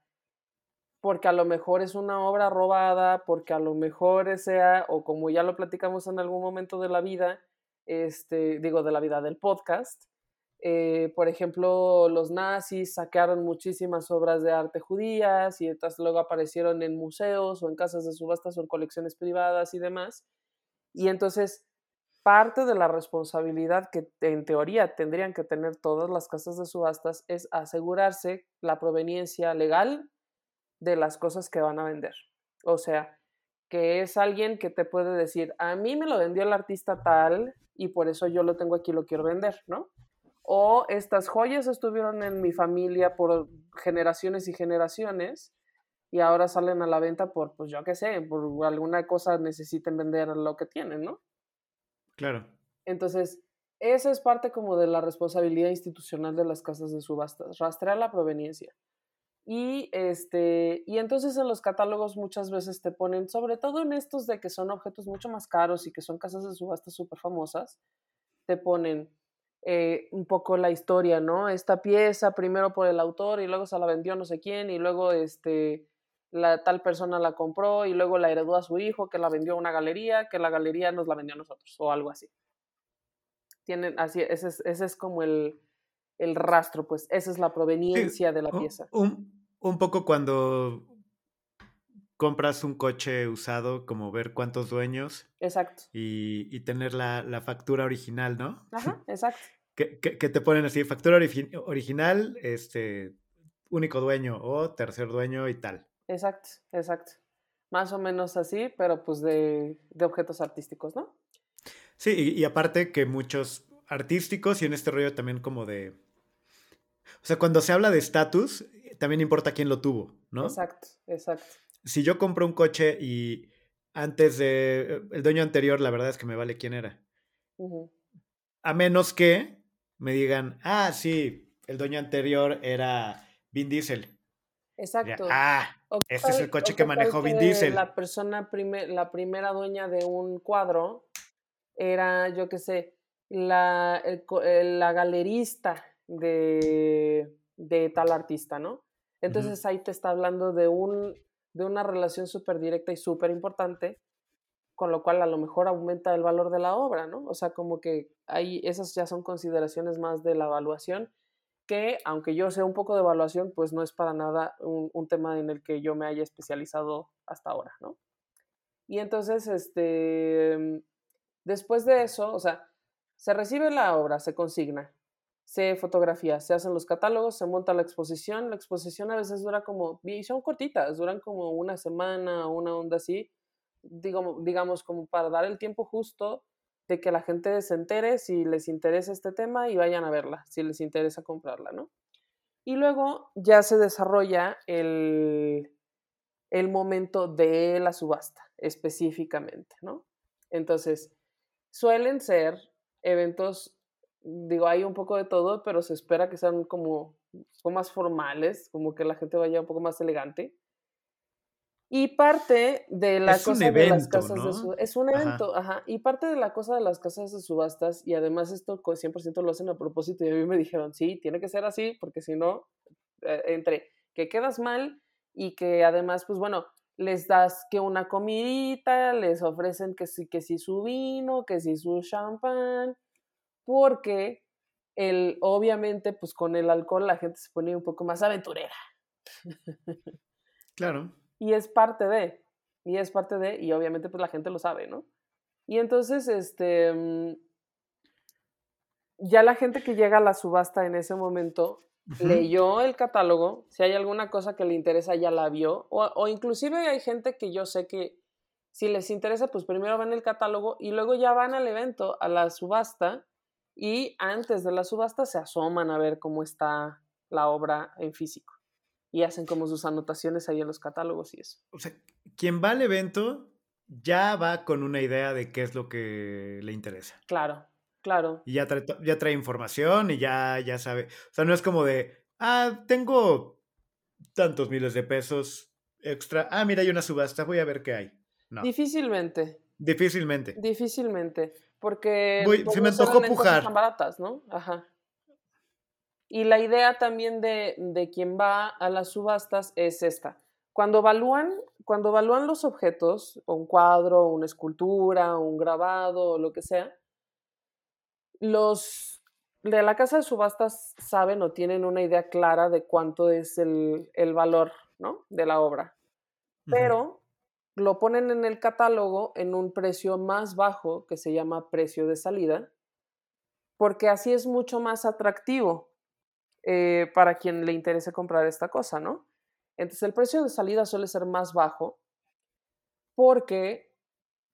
porque a lo mejor es una obra robada, porque a lo mejor sea, o como ya lo platicamos en algún momento de la vida, este, digo, de la vida del podcast, eh, por ejemplo, los nazis saquearon muchísimas obras de arte judías y estas luego aparecieron en museos o en casas de subastas o en colecciones privadas y demás. Y entonces, parte de la responsabilidad que en teoría tendrían que tener todas las casas de subastas es asegurarse la proveniencia legal de las cosas que van a vender. O sea, que es alguien que te puede decir, a mí me lo vendió el artista tal y por eso yo lo tengo aquí lo quiero vender, ¿no? O estas joyas estuvieron en mi familia por generaciones y generaciones y ahora salen a la venta por, pues yo qué sé, por alguna cosa necesiten vender lo que tienen, ¿no? Claro. Entonces, esa es parte como de la responsabilidad institucional de las casas de subastas, rastrear la proveniencia. Y, este, y entonces en los catálogos muchas veces te ponen, sobre todo en estos de que son objetos mucho más caros y que son casas de subasta súper famosas, te ponen eh, un poco la historia, ¿no? Esta pieza primero por el autor y luego se la vendió no sé quién y luego este, la tal persona la compró y luego la heredó a su hijo que la vendió a una galería, que la galería nos la vendió a nosotros o algo así. Tienen así, ese es, ese es como el, el rastro, pues esa es la proveniencia de la pieza. Un, un, poco cuando compras un coche usado, como ver cuántos dueños. Exacto. Y, y tener la, la, factura original, ¿no? Ajá, exacto. que, que, que, te ponen así, factura original, este, único dueño o tercer dueño y tal. Exacto, exacto. Más o menos así, pero pues de, de objetos artísticos, ¿no? Sí, y, y aparte que muchos artísticos y en este rollo también como de o sea, cuando se habla de estatus, también importa quién lo tuvo, ¿no? Exacto, exacto. Si yo compro un coche y antes de eh, el dueño anterior, la verdad es que me vale quién era. A menos que me digan, ah, sí, el dueño anterior era Vin Diesel. Exacto. ah, este es el coche que manejó Vin Diesel. La persona, la primera dueña de un cuadro era, yo qué sé, la, la galerista de, de tal artista, ¿no? Entonces ahí te está hablando de, un, de una relación súper directa y súper importante, con lo cual a lo mejor aumenta el valor de la obra, ¿no? O sea, como que ahí esas ya son consideraciones más de la evaluación, que aunque yo sé un poco de evaluación, pues no es para nada un, un tema en el que yo me haya especializado hasta ahora, ¿no? Y entonces, este, después de eso, o sea, se recibe la obra, se consigna, se fotografía, se hacen los catálogos, se monta la exposición. La exposición a veces dura como, y son cortitas, duran como una semana, una onda así, digamos, como para dar el tiempo justo de que la gente se entere si les interesa este tema y vayan a verla, si les interesa comprarla, ¿no? Y luego ya se desarrolla el, el momento de la subasta específicamente, ¿no? Entonces, suelen ser eventos digo, hay un poco de todo, pero se espera que sean como, como más formales, como que la gente vaya un poco más elegante. Y parte de la cosa de las casas de subastas, es un evento, ajá. Y parte de la cosa de las casas de subastas, y además esto 100% lo hacen a propósito, y a mí me dijeron, sí, tiene que ser así, porque si no, eh, entre que quedas mal y que además, pues bueno, les das que una comidita, les ofrecen que sí, que sí su vino, que sí su champán, porque el, obviamente, pues con el alcohol la gente se pone un poco más aventurera. Claro. Y es parte de, y es parte de, y obviamente pues la gente lo sabe, ¿no? Y entonces, este, mm, ya la gente que llega a la subasta en ese momento leyó el catálogo, si hay alguna cosa que le interesa ya la vio, o, o, inclusive hay gente que yo sé que si les interesa, pues primero ven el catálogo y luego ya van al evento, a la subasta, y antes de la subasta se asoman a ver cómo está la obra en físico y hacen como sus anotaciones ahí en los catálogos y eso. O sea, quien va al evento ya va con una idea de qué es lo que le interesa. Claro, claro. Y ya trae, ya trae información y ya, ya sabe. O sea, no es como de, ah, tengo tantos miles de pesos extra. Ah, mira, hay una subasta, voy a ver qué hay. No. Difícilmente. Difícilmente. Difícilmente. Porque se me antojó pujar. Tan baratas, ¿no? Ajá. Y la idea también de, de, quien va a las subastas es esta. Cuando evalúan, cuando evalúan los objetos, un cuadro, una escultura, un grabado, lo que sea, los de la casa de subastas saben o tienen una idea clara de cuánto es el, el valor ¿no? de la obra. Pero lo ponen en el catálogo en un precio más bajo que se llama precio de salida, porque así es mucho más atractivo eh, para quien le interese comprar esta cosa, ¿no? Entonces el precio de salida suele ser más bajo porque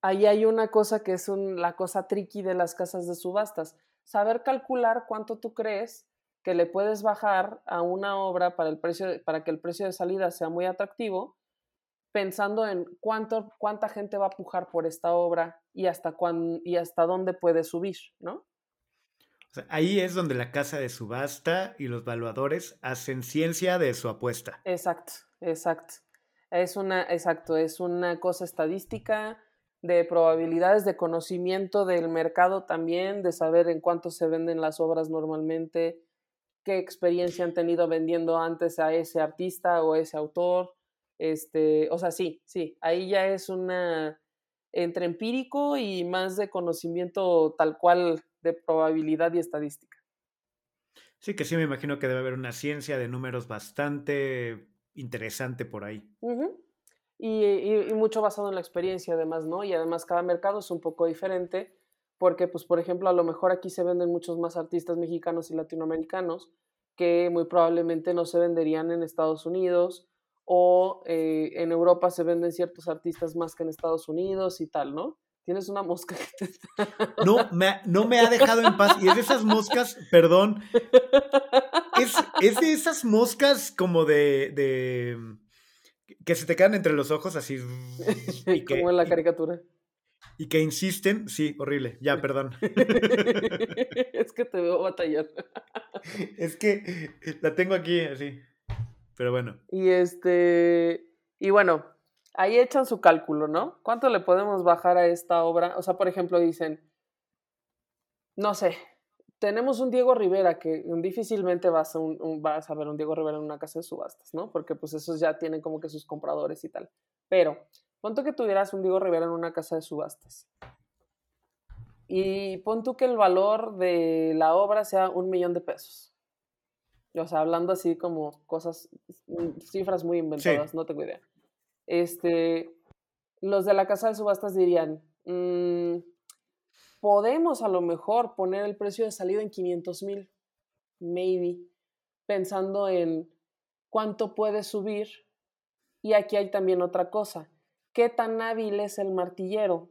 ahí hay una cosa que es la cosa tricky de las casas de subastas, saber calcular cuánto tú crees que le puedes bajar a una obra para, el precio, para que el precio de salida sea muy atractivo pensando en cuánto, cuánta gente va a pujar por esta obra y hasta, cuán, y hasta dónde puede subir, ¿no? ahí es donde la casa de subasta y los valuadores hacen ciencia de su apuesta. Exacto, exacto. Es una, exacto, es una cosa estadística de probabilidades de conocimiento del mercado también, de saber en cuánto se venden las obras normalmente, qué experiencia han tenido vendiendo antes a ese artista o ese autor, este, o sea, sí, sí, ahí ya es una entre empírico y más de conocimiento tal cual de probabilidad y estadística. Sí, que sí me imagino que debe haber una ciencia de números bastante interesante por ahí. y, y, mucho basado en la experiencia además, ¿no? Y además cada mercado es un poco diferente porque, pues, por ejemplo, a lo mejor aquí se venden muchos más artistas mexicanos y latinoamericanos que muy probablemente no se venderían en Estados Unidos o eh, en Europa se venden ciertos artistas más que en Estados Unidos y tal, ¿no? Tienes una mosca que te No, me, no me ha dejado en paz. Y es de esas moscas, perdón, es, es de esas moscas como de, de, que se te quedan entre los ojos así. Y que, como en la caricatura. Y, y que insisten, sí, horrible, ya, perdón. es que te veo batallar. es que la tengo aquí así. Pero bueno. Y este, y bueno, ahí echan su cálculo, ¿no? ¿Cuánto le podemos bajar a esta obra? O sea, por ejemplo, dicen, no sé, tenemos un Diego Rivera que difícilmente vas a, un, vas a ver un Diego Rivera en una casa de subastas, ¿no? Porque pues esos ya tienen como que sus compradores y tal. Pero, tú que tuvieras un Diego Rivera en una casa de subastas. Y pon tú que el valor de la obra sea un millón de pesos. O sea, hablando así como cosas, mm, cifras muy inventadas, no tengo idea. Este, los de la casa de subastas dirían, mm, podemos a lo mejor poner el precio de salida en 500 mil, maybe, pensando en cuánto puede subir. Y aquí hay también otra cosa, ¿qué tan hábil es el martillero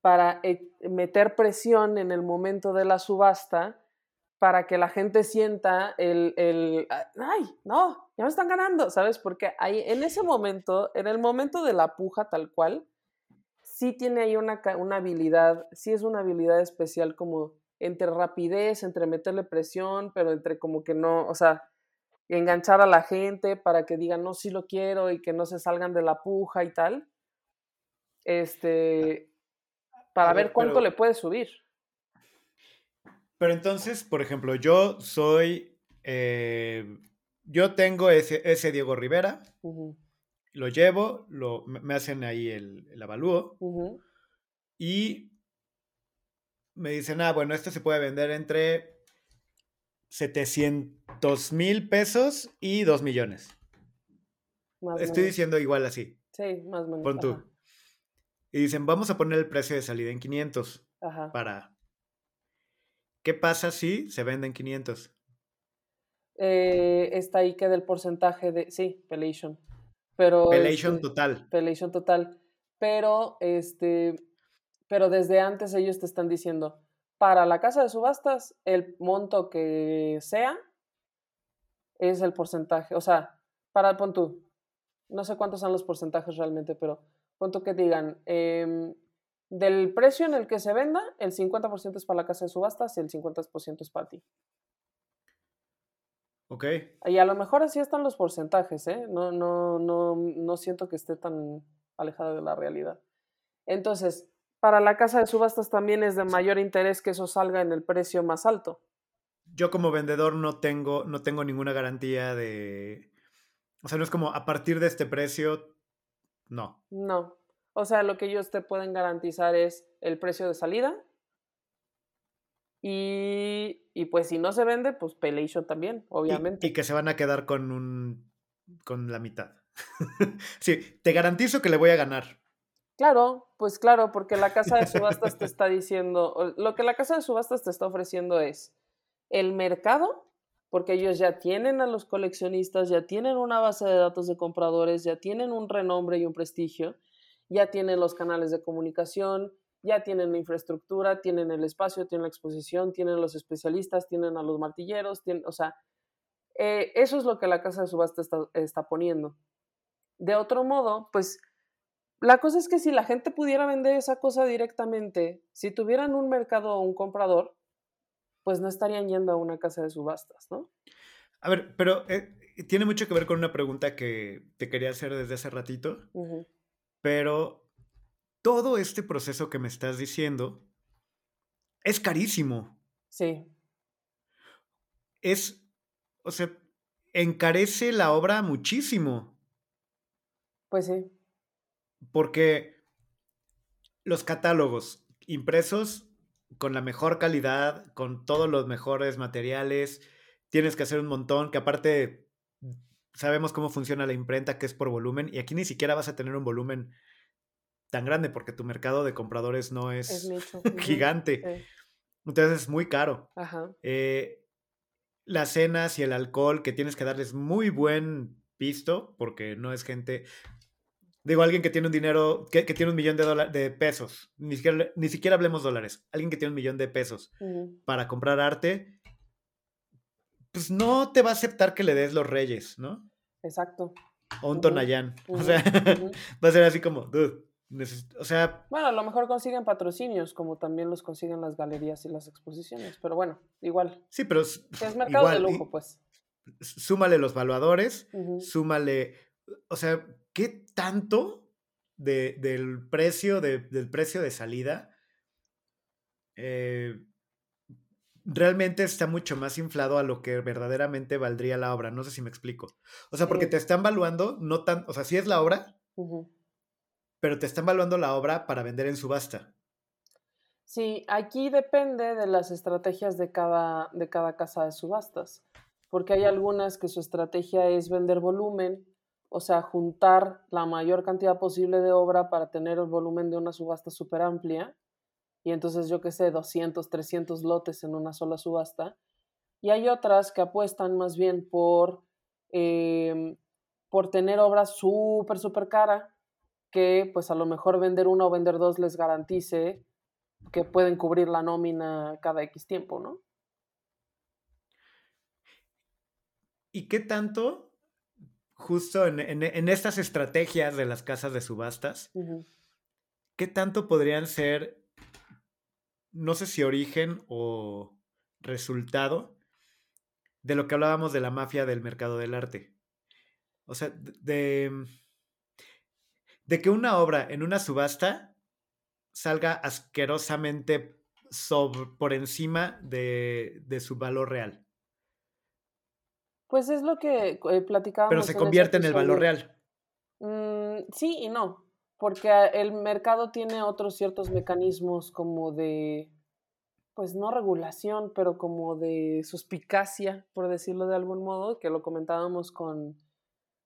para eh, meter presión en el momento de la subasta? Para que la gente sienta el, el, ah, ay, no, ya me están ganando, ¿sabes? Porque ahí, en ese momento, en el momento de la puja tal cual, sí tiene ahí una, una habilidad, sí es una habilidad especial como entre rapidez, entre meterle presión, pero entre como que no, o sea, enganchar a la gente para que digan, no, sí lo quiero y que no se salgan de la puja y tal. Este, para ver, cuánto le puede subir. Pero entonces, por ejemplo, yo soy, eh, yo tengo ese, ese Diego Rivera, lo llevo, lo, me hacen ahí el, el avalúo y me dicen, ah, bueno, esto se puede vender entre 700 mil pesos y 2 millones. Estoy diciendo igual así. Sí, más o menos. Pon tú. Y dicen, vamos a poner el precio de salida en 500 para ¿Qué pasa si se venden 500? Eh, está ahí que del porcentaje de. Sí, Pelation. Pero. Pelation este, total. Pelation total. Pero, este. Pero desde antes ellos te están diciendo. Para la casa de subastas, el monto que sea es el porcentaje. O sea, para pon tú. No sé cuántos son los porcentajes realmente, pero pon tú que digan. Eh, del precio en el que se venda, el 50% es para la casa de subastas y el 50% es para ti. Ok. Y a lo mejor así están los porcentajes, ¿eh? No, no, no, no siento que esté tan alejado de la realidad. Entonces, para la casa de subastas también es de mayor interés que eso salga en el precio más alto. Yo como vendedor no tengo, no tengo ninguna garantía de... O sea, no es como a partir de este precio, no. No, o sea, lo que ellos te pueden garantizar es el precio de salida. Y, pues si no se vende, pues Pelation también, obviamente. Y, que se van a quedar con un con la mitad. sí, te garantizo que le voy a ganar. Claro, pues claro, porque la casa de subastas te está diciendo, lo que la casa de subastas te está ofreciendo es el mercado, porque ellos ya tienen a los coleccionistas, ya tienen una base de datos de compradores, ya tienen un renombre y un prestigio, ya tienen los canales de comunicación, ya tienen la infraestructura, tienen el espacio, tienen la exposición, tienen los especialistas, tienen a los martilleros, tienen, o sea, eh, eso es lo que la casa de subasta está, poniendo. De otro modo, pues la cosa es que si la gente pudiera vender esa cosa directamente, si tuvieran un mercado o un comprador, pues no estarían yendo a una casa de subastas, ¿no? A ver, pero eh, tiene mucho que ver con una pregunta que te quería hacer desde hace ratito. Pero todo este proceso que me estás diciendo es carísimo. Sí. Es, o sea, encarece la obra muchísimo. Pues sí. Porque los catálogos impresos con la mejor calidad, con todos los mejores materiales, tienes que hacer un montón, que aparte sabemos cómo funciona la imprenta, que es por volumen, y aquí ni siquiera vas a tener un volumen tan grande porque tu mercado de compradores no es, gigante. Entonces es muy caro. Eh, las cenas y el alcohol que tienes que darles muy buen pisto porque no es gente... Digo, alguien que tiene un dinero, que, tiene un millón de, de pesos, ni siquiera, ni siquiera hablemos dólares, alguien que tiene un millón de pesos para comprar arte, pues no te va a aceptar que le des los reyes, ¿no? Exacto. O un Tonayán. O sea, va a ser así como, dude, o sea... Bueno, a lo mejor consiguen patrocinios, como también los consiguen las galerías y las exposiciones, pero bueno, igual. Sí, pero... Es mercado de lujo, pues. Súmale los valuadores, súmale, o sea, ¿qué tanto de, del, precio de, del precio de salida eh, realmente está mucho más inflado a lo que verdaderamente valdría la obra. No sé si me explico. O sea, porque te están valuando, no tan, o sea, sí es la obra, pero te están valuando la obra para vender en subasta. Sí, aquí depende de las estrategias de cada, de cada casa de subastas, porque hay algunas que su estrategia es vender volumen, o sea, juntar la mayor cantidad posible de obra para tener el volumen de una subasta súper amplia y entonces yo qué sé, 200, 300 lotes en una sola subasta. Y hay otras que apuestan más bien por, em, por tener obras súper, súper cara, que pues a lo mejor vender una o vender dos les garantice que pueden cubrir la nómina cada X tiempo, ¿no? ¿Y qué tanto, justo en, estas estrategias de las casas de subastas, qué tanto podrían ser no sé si origen o resultado de lo que hablábamos de la mafia del mercado del arte. O sea, de, de que una obra en una subasta salga asquerosamente por encima de, su valor real. Pues es lo que eh, platicábamos. Pero se convierte en el valor real. Mm, sí y no porque el mercado tiene otros ciertos mecanismos como de, pues no regulación, pero como de suspicacia, por decirlo de algún modo, que lo comentábamos con,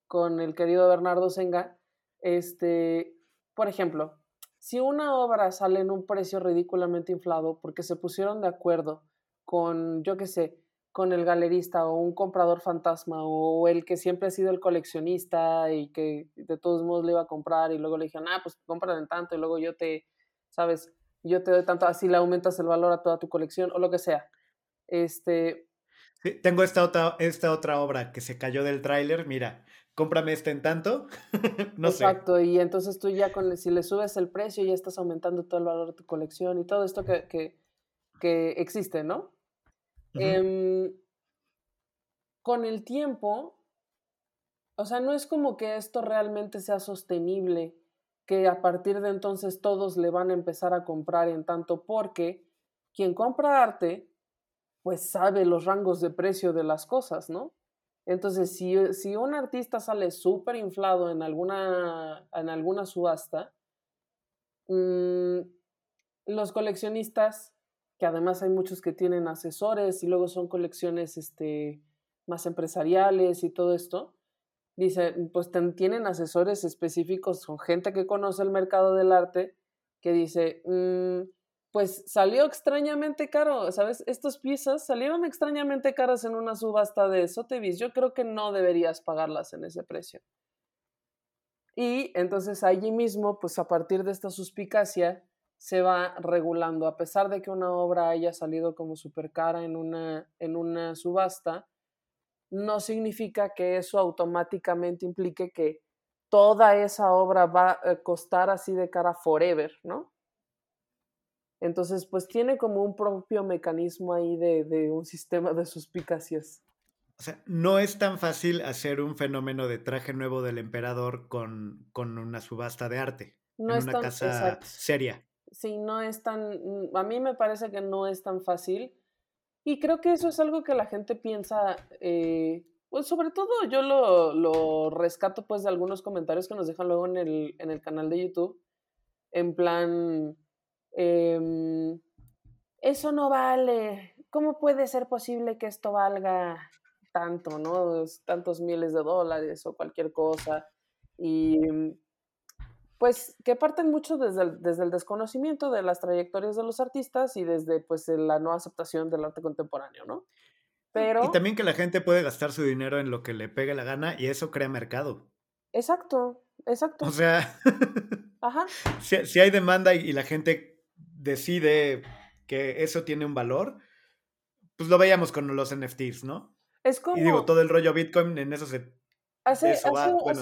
con el querido Bernardo Senga. Este, por ejemplo, si una obra sale en un precio ridículamente inflado porque se pusieron de acuerdo con, yo qué sé, con el galerista o un comprador fantasma o el que siempre ha sido el coleccionista y que de todos modos le iba a comprar y luego le dijeron, ah, pues compran en tanto y luego yo te, sabes, yo te doy tanto, así le aumentas el valor a toda tu colección o lo que sea. Este... tengo esta otra, esta otra obra que se cayó del tráiler, mira, cómprame este en tanto, no Exacto, y entonces tú ya con, si le subes el precio ya estás aumentando todo el valor de tu colección y todo esto que, que, que existe, ¿no? Em, con el tiempo, o sea, no es como que esto realmente sea sostenible, que a partir de entonces todos le van a empezar a comprar en tanto porque quien compra arte, pues sabe los rangos de precio de las cosas, ¿no? Entonces, si, si un artista sale súper inflado en alguna, en alguna subasta, mm, los coleccionistas que además hay muchos que tienen asesores y luego son colecciones este, más empresariales y todo esto. Dice, pues tienen asesores específicos, son gente que conoce el mercado del arte, que dice, mm, pues salió extrañamente caro, ¿sabes? Estas piezas salieron extrañamente caras en una subasta de Sotheby's. Yo creo que no deberías pagarlas en ese precio. Y entonces allí mismo, pues a partir de esta suspicacia, se va regulando. A pesar de que una obra haya salido como súper cara en una, en una subasta, no significa que eso automáticamente implique que toda esa obra va a costar así de cara forever, ¿no? Entonces, pues tiene como un propio mecanismo ahí de, de un sistema de suspicacias. O sea, no es tan fácil hacer un fenómeno de traje nuevo del emperador con, con una subasta de arte. No en una casa seria sí, no es tan, a mí me parece que no es tan fácil. Y creo que eso es algo que la gente piensa, eh, pues sobre todo yo lo, lo, rescato pues de algunos comentarios que nos dejan luego en el, en el canal de YouTube, en plan, em, eso no vale, ¿cómo puede ser posible que esto valga tanto, no? Tantos miles de dólares o cualquier cosa. Y pues que parten mucho desde el, desde el desconocimiento de las trayectorias de los artistas y desde pues la no aceptación del arte contemporáneo, ¿no? Pero... Y también que la gente puede gastar su dinero en lo que le pegue la gana y eso crea mercado. Exacto, exacto. O sea, Ajá. Si, hay demanda y, la gente decide que eso tiene un valor, pues lo veíamos con los NFTs, ¿no? Es como... Y digo, todo el rollo Bitcoin en eso se Hace,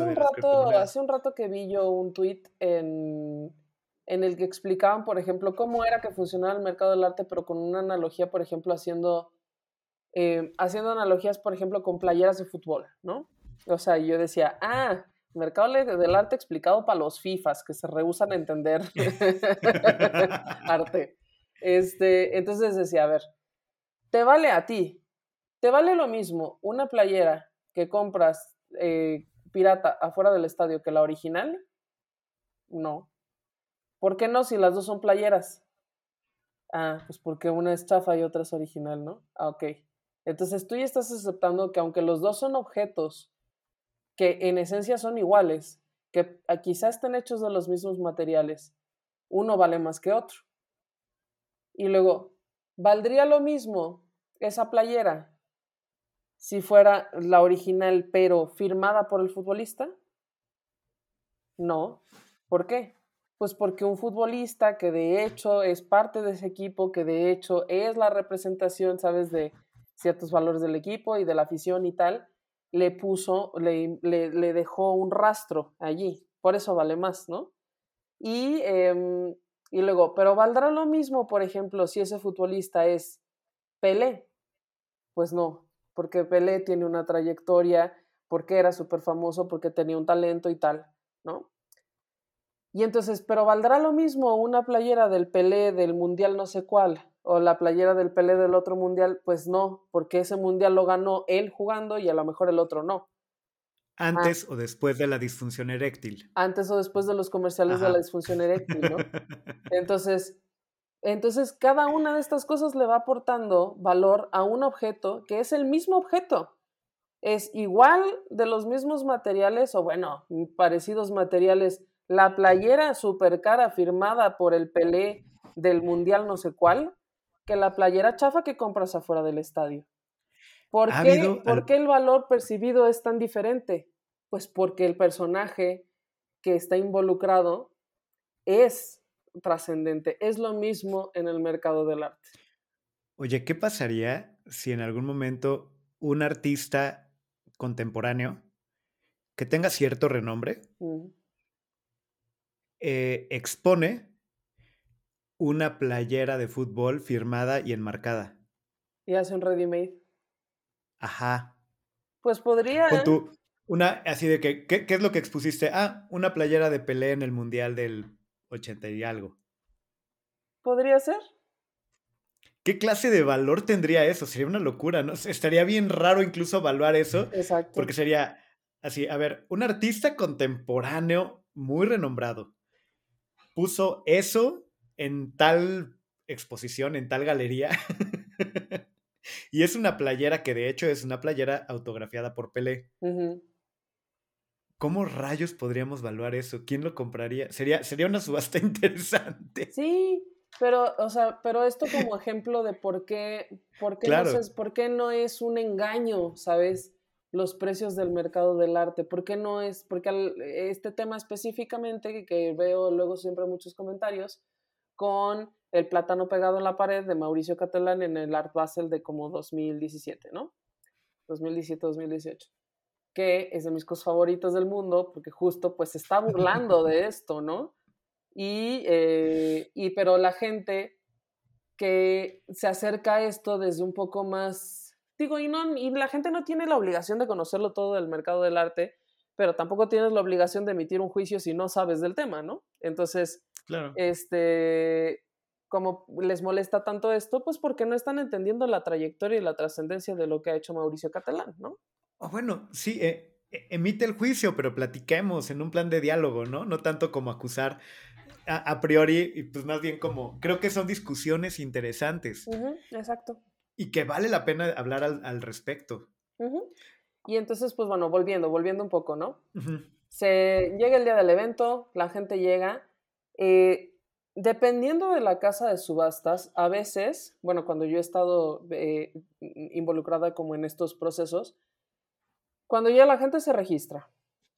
un rato, hace un rato que vi yo un tweet en, el que explicaban, por ejemplo, cómo era que funcionaba el mercado del arte, pero con una analogía, por ejemplo, haciendo, eh, haciendo analogías, por ejemplo, con playeras de fútbol, ¿no? O sea, yo decía, ah, mercado del arte explicado para los FIFAs que se rehusan a entender arte. Este, entonces decía, a ver, te vale a ti, te vale lo mismo una playera que compras eh, pirata afuera del estadio que la original. No. ¿Por qué no si las dos son playeras? Ah, pues porque una es chafa y otra es original, ¿no? Ah, ok. Entonces tú ya estás aceptando que aunque los dos son objetos que en esencia son iguales, que quizás estén hechos de los mismos materiales, uno vale más que otro. Y luego, ¿valdría lo mismo esa playera si fuera la original pero firmada por el futbolista? No. ¿Por qué? Pues porque un futbolista que de hecho es parte de ese equipo, que de hecho es la representación, ¿sabes?, de ciertos valores del equipo y de la afición y tal, le puso, le, le, dejó un rastro allí. Por eso vale más, ¿no? Y, em, y luego, pero ¿valdrá lo mismo, por ejemplo, si ese futbolista es Pelé? Pues no, porque Pelé tiene una trayectoria, porque era súper famoso, porque tenía un talento y tal, ¿no? Y entonces, pero ¿valdrá lo mismo una playera del Pelé del Mundial no sé cuál o la playera del Pelé del otro Mundial? Pues no, porque ese Mundial lo ganó él jugando y a lo mejor el otro no. Ah. Antes o después de la disfunción eréctil. Antes o después de los comerciales de la disfunción eréctil, ¿no? Entonces, entonces, cada una de estas cosas le va aportando valor a un objeto que es el mismo objeto. Es igual de los mismos materiales o, bueno, parecidos materiales la playera super cara firmada por el Pelé del Mundial no sé cuál, que la playera chafa que compras afuera del estadio. ¿Por, qué, ¿por qué el valor percibido es tan diferente? Pues porque el personaje que está involucrado es trascendente. Es lo mismo en el mercado del arte. Oye, ¿qué pasaría si en algún momento un artista contemporáneo que tenga cierto renombre eh, expone una playera de fútbol firmada y enmarcada. Y hace un ready-made. Ajá. Pues podría. Con tu, una, así de que, ¿qué, es lo que expusiste? Ah, una playera de Pelé en el Mundial del 80 y algo. Podría ser. ¿Qué clase de valor tendría eso? Sería una locura, ¿no? Estaría bien raro incluso evaluar eso. Exacto. Porque sería así, a ver, un artista contemporáneo muy renombrado puso eso en tal exposición, en tal galería. y es una playera que de hecho es una playera autografiada por Pelé. ¿Cómo rayos podríamos evaluar eso? ¿Quién lo compraría? Sería, sería una subasta interesante. Sí, pero, o sea, pero esto como ejemplo de por qué, por qué, no, por qué no es un engaño, ¿sabes? los precios del mercado del arte? ¿Por qué no es? Porque este tema específicamente, que veo luego siempre muchos comentarios, con el plátano pegado en la pared de Mauricio Catalán en el Art Basel de como 2017, ¿no? 2017-2018, que es de mis cosas favoritos del mundo, porque justo pues se está burlando de esto, ¿no? Y, eh, y pero la gente que se acerca a esto desde un poco más Digo, y, no, y la gente no tiene la obligación de conocerlo todo del mercado del arte, pero tampoco tienes la obligación de emitir un juicio si no sabes del tema, ¿no? Entonces, claro. este, como les molesta tanto esto, pues porque no están entendiendo la trayectoria y la trascendencia de lo que ha hecho Mauricio Catalán, ¿no? Oh, bueno, sí, eh, e, emite el juicio, pero platiquemos en un plan de diálogo, ¿no? No tanto como acusar a, priori, y pues más bien como, creo que son discusiones interesantes. exacto y que vale la pena hablar al, respecto. Y entonces, pues bueno, volviendo, volviendo un poco, ¿no? Se llega el día del evento, la gente llega. Eh, dependiendo de la casa de subastas, a veces, bueno, cuando yo he estado eh, involucrada como en estos procesos, cuando ya la gente se registra,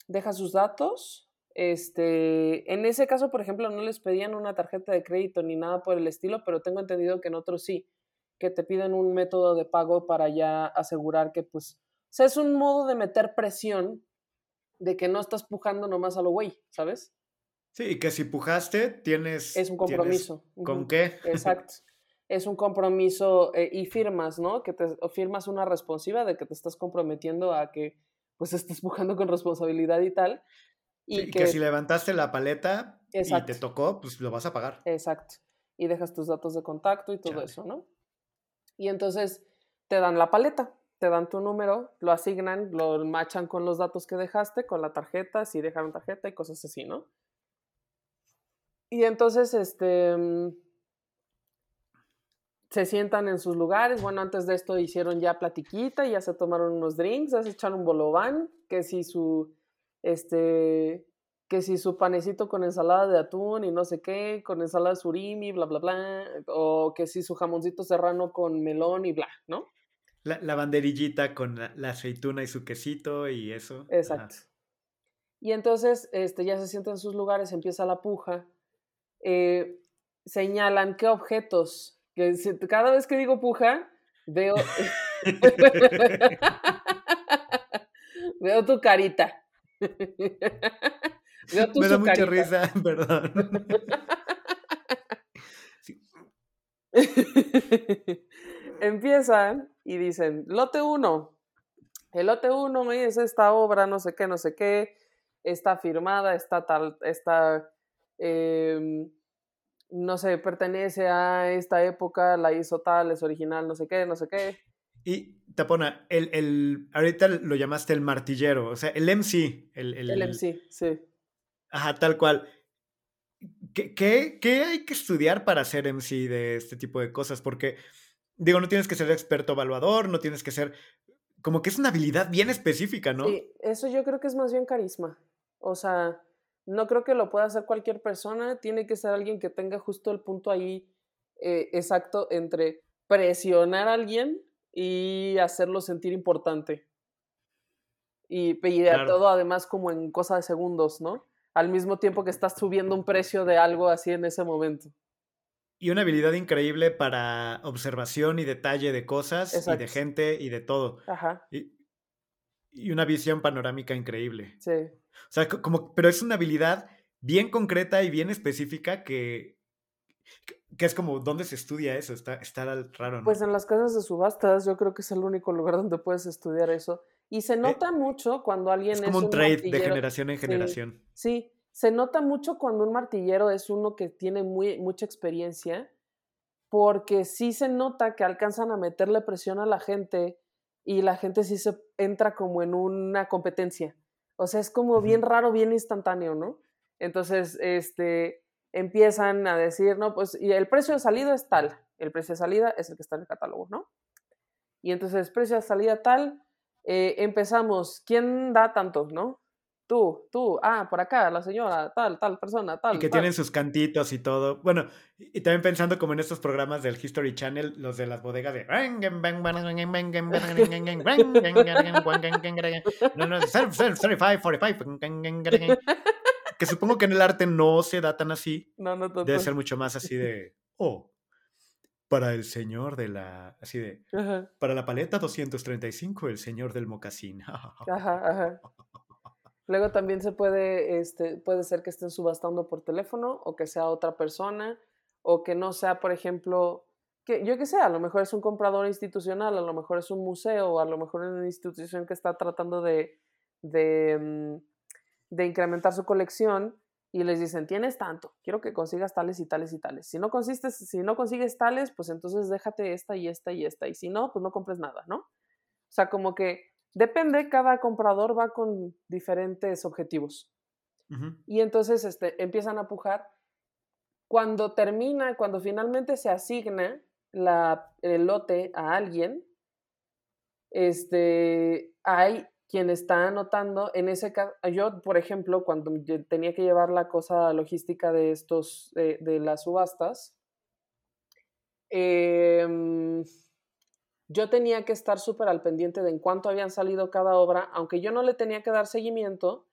deja sus datos, este, en ese caso, por ejemplo, no les pedían una tarjeta de crédito ni nada por el estilo, pero tengo entendido que en otros sí que te piden un método de pago para ya asegurar que, pues, o sea, es un modo de meter presión de que no estás pujando nomás a lo güey, ¿sabes? Sí, que si pujaste, tienes... Es un compromiso. ¿Con qué? Exacto. es un compromiso eh, y firmas, ¿no? Que te firmas una responsiva de que te estás comprometiendo a que pues estés pujando con responsabilidad y tal. Y que, si levantaste la paleta y te tocó, pues lo vas a pagar. Exacto. Y dejas tus datos de contacto y todo eso, ¿no? Y entonces te dan la paleta, te dan tu número, lo asignan, lo machan con los datos que dejaste, con la tarjeta, si dejaron tarjeta y cosas así, ¿no? Y entonces, este, mm, se sientan en sus lugares. Bueno, antes de esto hicieron ya platiquita, ya se tomaron unos drinks, ya se echaron un bolobán, que si su, este, que si su panecito con ensalada de atún y no sé qué, con ensalada de surimi, bla, bla, bla, o que si su jamoncito serrano con melón y bla, ¿no? La, banderillita con la, aceituna y su quesito y eso. Exacto. Y entonces este, ya se sientan en sus lugares, empieza la puja. Eh, señalan qué objetos, que cada vez que digo puja, veo, veo tu carita. Me da mucha risa, perdón. Empiezan y dicen, lote 1. El lote 1 es esta obra, no sé qué, no sé qué, está firmada, está tal, está, em, no sé, pertenece a esta época, la hizo tal, es original, no sé qué, no sé qué. Y Tapona, el, el, ahorita lo llamaste el martillero, o sea, el MC. El, el, el MC, sí. Ajá, tal cual. ¿Qué, ¿Qué, qué, hay que estudiar para ser MC de este tipo de cosas? Porque, digo, no tienes que ser experto evaluador, no tienes que ser... Como que es una habilidad bien específica, ¿no? Sí, eso yo creo que es más bien carisma. O sea, no creo que lo pueda hacer cualquier persona, tiene que ser alguien que tenga justo el punto ahí eh, exacto entre presionar a alguien y hacerlo sentir importante. Y, y todo además como en cosa de segundos, ¿no? al mismo tiempo que estás subiendo un precio de algo así en ese momento. Y una habilidad increíble para observación y detalle de cosas y de gente y de todo. Ajá. Y, una visión panorámica increíble. Sí. O sea, como, pero es una habilidad bien concreta y bien específica que, que es como, ¿dónde se estudia eso? Está, está raro, ¿no? Pues en las casas de subastas, yo creo que es el único lugar donde puedes estudiar eso. Y se eh, nota mucho cuando alguien es como un, trade de generación en generación. Sí, se nota mucho cuando un martillero es uno que tiene muy, mucha experiencia, porque sí se nota que alcanzan a meterle presión a la gente y la gente sí se entra como en una competencia. O sea, es como bien raro, bien instantáneo, ¿no? Entonces, este, empiezan a decir, no, pues, y el precio de salida es tal, el precio de salida es el que está en el catálogo, ¿no? Y entonces, precio de salida tal, eh, empezamos, ¿quién da tanto, no? Tú, tú, ah, por acá, la señora, tal, tal persona, tal. Y que tienen sus cantitos y todo. Bueno, y también pensando como en estos programas del History Channel, los de las bodegas de. No, no, 35, 45. Que supongo que en el arte no se da tan así. No, no, Debe ser mucho más así de. Oh, para el señor de la, así de, para la paleta 235, el señor del mocasín. Ajá, ajá. Luego también se puede, este, puede ser que estén subastando por teléfono o que sea otra persona o que no sea, por ejemplo, que yo que sé, a lo mejor es un comprador institucional, a lo mejor es un museo, a lo mejor es una institución que está tratando de, de, mm, de incrementar su colección y les dicen, tienes tanto, quiero que consigas tales y tales y tales. Si no, consistes, si no consigues tales, pues entonces déjate esta y esta y esta. Y si no, pues no compres nada, ¿no? O sea, como que depende, cada comprador va con diferentes objetivos. Y entonces este, empiezan a pujar. Cuando termina, cuando finalmente se asigna la, el lote a alguien, este, hay quien está anotando, en ese caso, yo, por ejemplo, cuando tenía que llevar la cosa logística de estos, de, las subastas, em, yo tenía que estar súper al pendiente de en cuánto habían salido cada obra, aunque yo no le tenía que dar seguimiento,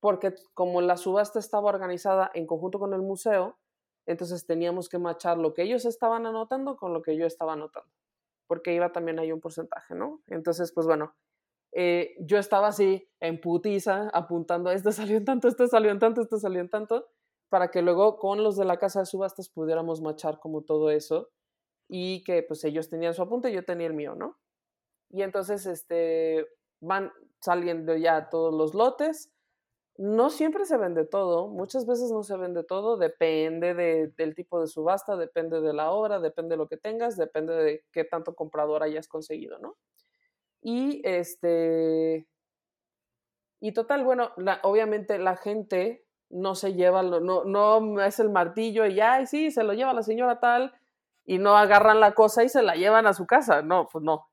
porque como la subasta estaba organizada en conjunto con el museo, entonces teníamos que machar lo que ellos estaban anotando con lo que yo estaba anotando, porque iba también ahí un porcentaje, ¿no? Entonces, pues bueno, eh, yo estaba así en putiza apuntando, este salió en tanto, este salió en tanto, este salió en tanto, para que luego con los de la casa de subastas pudiéramos machar como todo eso y que pues ellos tenían su apunte yo tenía el mío, ¿no? Y entonces este, van saliendo ya todos los lotes, No siempre se vende todo, muchas veces no se vende todo, depende del tipo de subasta, depende de la obra, depende de lo que tengas, depende de qué tanto comprador hayas conseguido, ¿no? Y este, y total, bueno, obviamente la gente no se lleva, no, no es el martillo y ya, sí, se lo lleva la señora tal, y no agarran la cosa y se la llevan a su casa, no, pues no.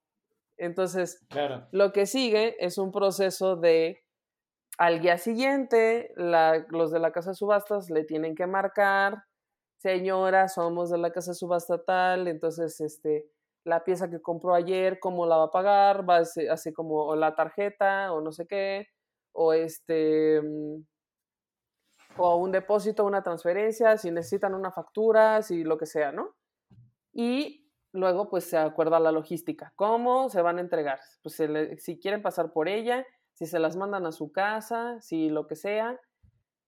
Entonces, lo que sigue es un proceso de al día siguiente, los de la casa de subastas le tienen que marcar, señora, somos de la casa de subasta tal, entonces, este, la pieza que compró ayer, cómo la va a pagar, va a ser así como la tarjeta o no sé qué, o este, mm, o un depósito, una transferencia, si necesitan una factura, si lo que sea, ¿no? Y luego pues se acuerda la logística, cómo se van a entregar, pues si quieren pasar por ella, si se las mandan a su casa, si lo que sea,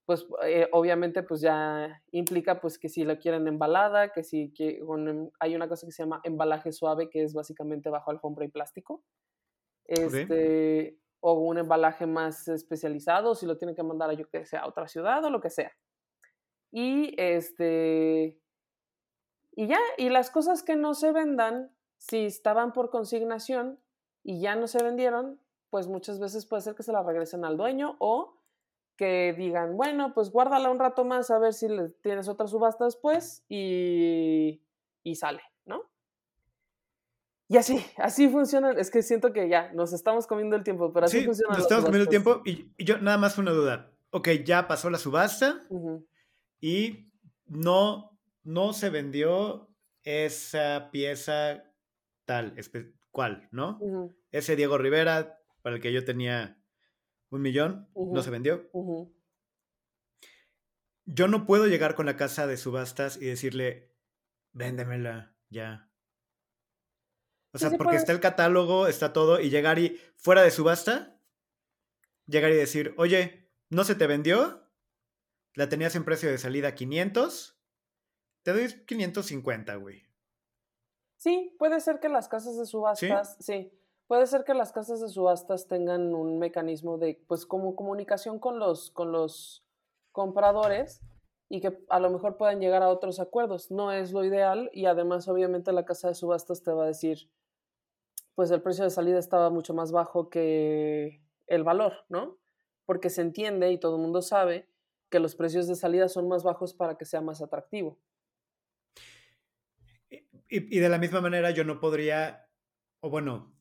pues eh, obviamente pues ya implica pues que si la quieren embalada, que si que, em, hay una cosa que se llama embalaje suave que es básicamente bajo alfombra y plástico. Este, o un embalaje más especializado, si lo tienen que mandar a yo que sea a otra ciudad o lo que sea. Y este y ya, y las cosas que no se vendan, si estaban por consignación y ya no se vendieron, pues muchas veces puede ser que se la regresen al dueño o que digan, bueno, pues guárdala un rato más a ver si le tienes otra subasta después y, y sale, ¿no? Y así, así funciona. Es que siento que ya nos estamos comiendo el tiempo, pero así sí, funciona. Nos estamos comiendo el tiempo y, yo nada más una duda. Ok, ya pasó la subasta y no, no se vendió esa pieza tal, ¿cuál? ¿No? Ese Diego Rivera para el que yo tenía un millón, no se vendió. Yo no puedo llegar con la casa de subastas y decirle, véndemela ya. O sea, porque está el catálogo, está todo, y llegar y fuera de subasta, llegar y decir, oye, ¿no se te vendió? La tenías en precio de salida 500, te doy 550, güey. Sí, puede ser que las casas de subastas, sí Puede ser que las casas de subastas tengan un mecanismo de, pues, como comunicación con los, con los compradores y que a lo mejor puedan llegar a otros acuerdos. No es lo ideal y además, obviamente, la casa de subastas te va a decir, pues el precio de salida estaba mucho más bajo que el valor, ¿no? Porque se entiende y todo el mundo sabe que los precios de salida son más bajos para que sea más atractivo. Y, y de la misma manera yo no podría, o bueno,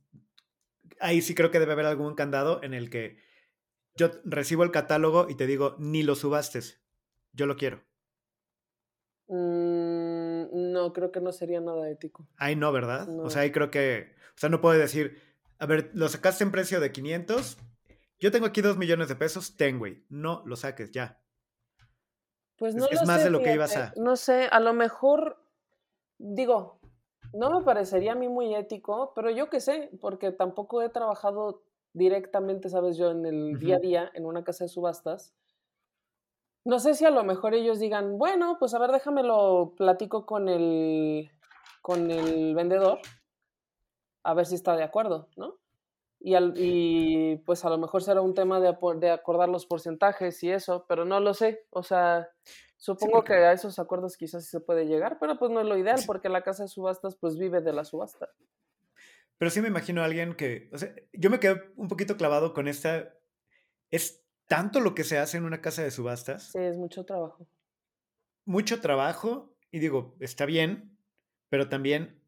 ahí sí creo que debe haber algún candado en el que yo recibo el catálogo y te digo, ni lo subastes, yo lo quiero. Mm, no, creo que no sería nada ético. Ahí no, ¿verdad? O sea, ahí creo que, o sea, no puedo decir, a ver, lo sacaste en precio de 500, yo tengo aquí 2 millones de pesos, ten, güey, no lo saques, ya. Pues no es, más de lo que ibas a... No sé, a lo mejor, digo, no me parecería a mí muy ético, pero yo qué sé, porque tampoco he trabajado directamente, sabes, yo en el día a día en una casa de subastas. No sé si a lo mejor ellos digan, bueno, pues a ver, déjamelo platico con el, con el vendedor, a ver si está de acuerdo, ¿no? Y, al, y pues a lo mejor será un tema de, de acordar los porcentajes y eso, pero no lo sé, o sea, Supongo que a esos acuerdos quizás se puede llegar, pero pues no es lo ideal porque la casa de subastas pues vive de la subasta. Pero sí me imagino a alguien que, o sea, yo me quedé un poquito clavado con esta, es tanto lo que se hace en una casa de subastas. Sí, es mucho trabajo. Mucho trabajo y digo, está bien, pero también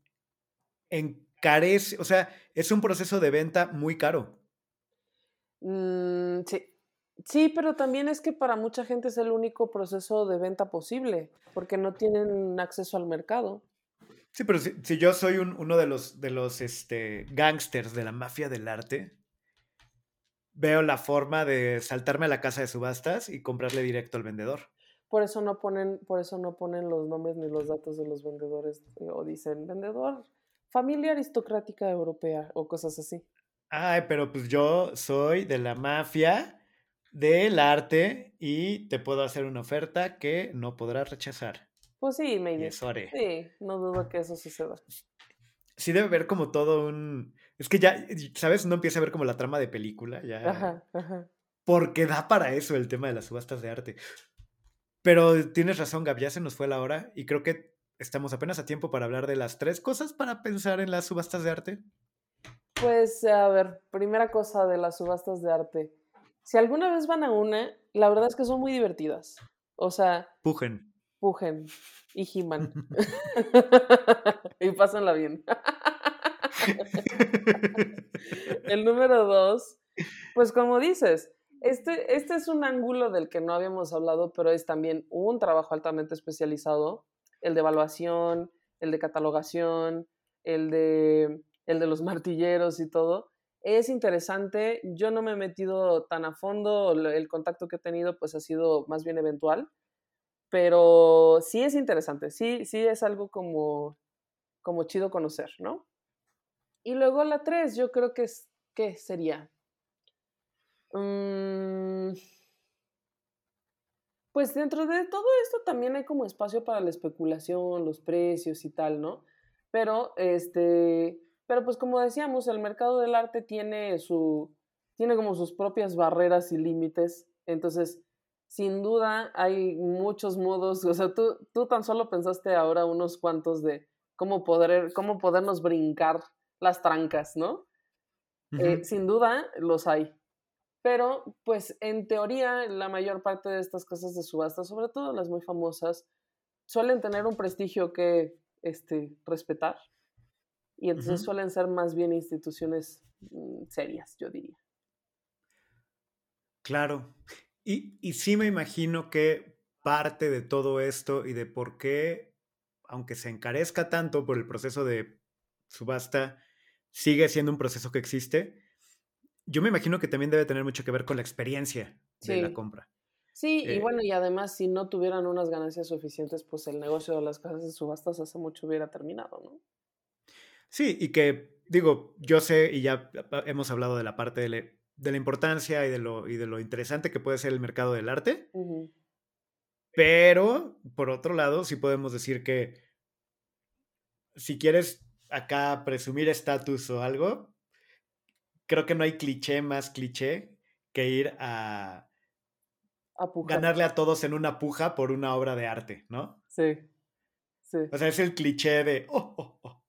encarece, o sea, es un proceso de venta muy caro. Mm, sí, Sí, pero también es que para mucha gente es el único proceso de venta posible, porque no tienen acceso al mercado. Sí, pero si, yo soy uno de los, de los este, gangsters de la mafia del arte, veo la forma de saltarme a la casa de subastas y comprarle directo al vendedor. Por eso no ponen, por eso no ponen los nombres ni los datos de los vendedores, eh, o dicen vendedor, familia aristocrática europea, o cosas así. Ay, pero pues yo soy de la mafia del arte y te puedo hacer una oferta que no podrás rechazar. Pues sí, me eso haré. Sí, no dudo que eso suceda. Sí debe ver como todo un... Es que ya, ¿sabes? No empieza a ver como la trama de película. Ya... Ajá, ajá. porque da para eso el tema de las subastas de arte. Pero tienes razón, Gab, ya se nos fue la hora y creo que estamos apenas a tiempo para hablar de las tres cosas para pensar en las subastas de arte. Pues a ver, primera cosa de las subastas de arte. Si alguna vez van a una, la verdad es que son muy divertidas. O sea... Pujen. Pujen. Y He-Man. y pásenla bien. El número dos, pues como dices, este, este es un ángulo del que no habíamos hablado, pero es también un trabajo altamente especializado, el de evaluación, el de catalogación, el de, el de los martilleros y todo. Es interesante, yo no me he metido tan a fondo, el contacto que he tenido pues ha sido más bien eventual, pero sí es interesante, sí, sí es algo como, como chido conocer, ¿no? Y luego la 3, yo creo que es, ¿qué sería? Mm, pues dentro de todo esto también hay como espacio para la especulación, los precios y tal, ¿no? Pero, este, pero pues como decíamos, el mercado del arte tiene su, tiene como sus propias barreras y límites. Entonces, sin duda hay muchos modos, o sea, tú, tú tan solo pensaste ahora unos cuantos de cómo, poder, cómo podernos brincar las trancas, ¿no? Eh, sin duda los hay. Pero, pues, en teoría, la mayor parte de estas cosas de subasta, sobre todo las muy famosas, suelen tener un prestigio que este, respetar. Y entonces suelen ser más bien instituciones mm, serias, yo diría. Claro. Y, y sí me imagino que parte de todo esto y de por qué, aunque se encarezca tanto por el proceso de subasta, sigue siendo un proceso que existe. Yo me imagino que también debe tener mucho que ver con la experiencia de la compra. Sí, y eh bueno, y además si no tuvieran unas ganancias suficientes, pues el negocio de las casas de subastas hace mucho hubiera terminado, ¿no? Sí, y que digo, yo sé y ya hemos hablado de la parte de, la importancia y de, lo, y de lo interesante que puede ser el mercado del arte, pero por otro lado, sí podemos decir que si quieres acá presumir estatus o algo, creo que no hay cliché más cliché que ir a, ganarle a todos en una puja por una obra de arte, ¿no? Sí, sí. O sea, es el cliché de... Oh, oh, oh, oh".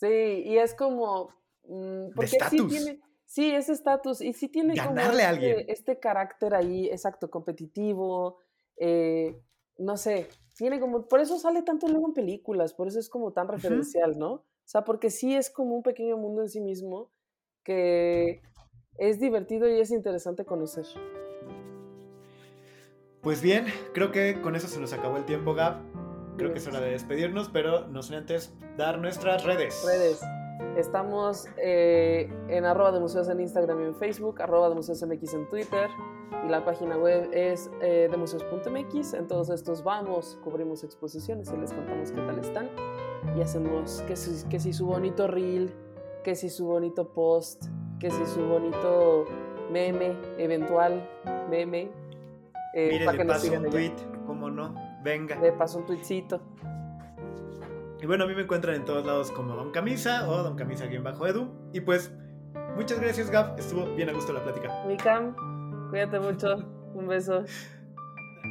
Sí, y es como... Mm, porque sí tiene... Sí, ese estatus. Y sí tiene Ganarle a alguien. Este, este, carácter ahí, exacto, competitivo. Eh, no sé, tiene como. Por eso sale tanto luego en películas, por eso es como tan referencial, ¿no? O sea, porque sí es como un pequeño mundo en sí mismo que es divertido y es interesante conocer. Pues bien, creo que con eso se nos acabó el tiempo, Gab. Creo que es hora de despedirnos, pero no sin antes dar nuestras redes. Redes. Estamos eh, en arroba de museos en Instagram y en Facebook, arroba de museos MX en Twitter y la página web es eh, de museos.mx. En todos estos vamos, cubrimos exposiciones y les contamos qué tal están y hacemos que si, que si su bonito reel, que si su bonito post, que si su bonito meme, eventual meme. Eh, Mire, le paso un tweet, cómo no, venga. Le paso un tweetcito. Y bueno, a mí me encuentran en todos lados como Don Camisa o Don Camisa-Edu. Y pues, muchas gracias, Gab. Estuvo bien a gusto la plática. Mi Cam, cuídate mucho. Un beso.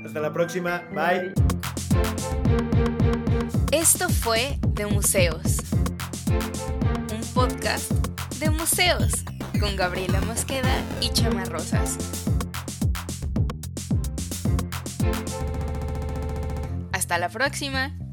Hasta la próxima. Bye. Esto fue De Museos, un podcast de museos con Gabriela Mosqueda y Chama Rosas. Hasta la próxima.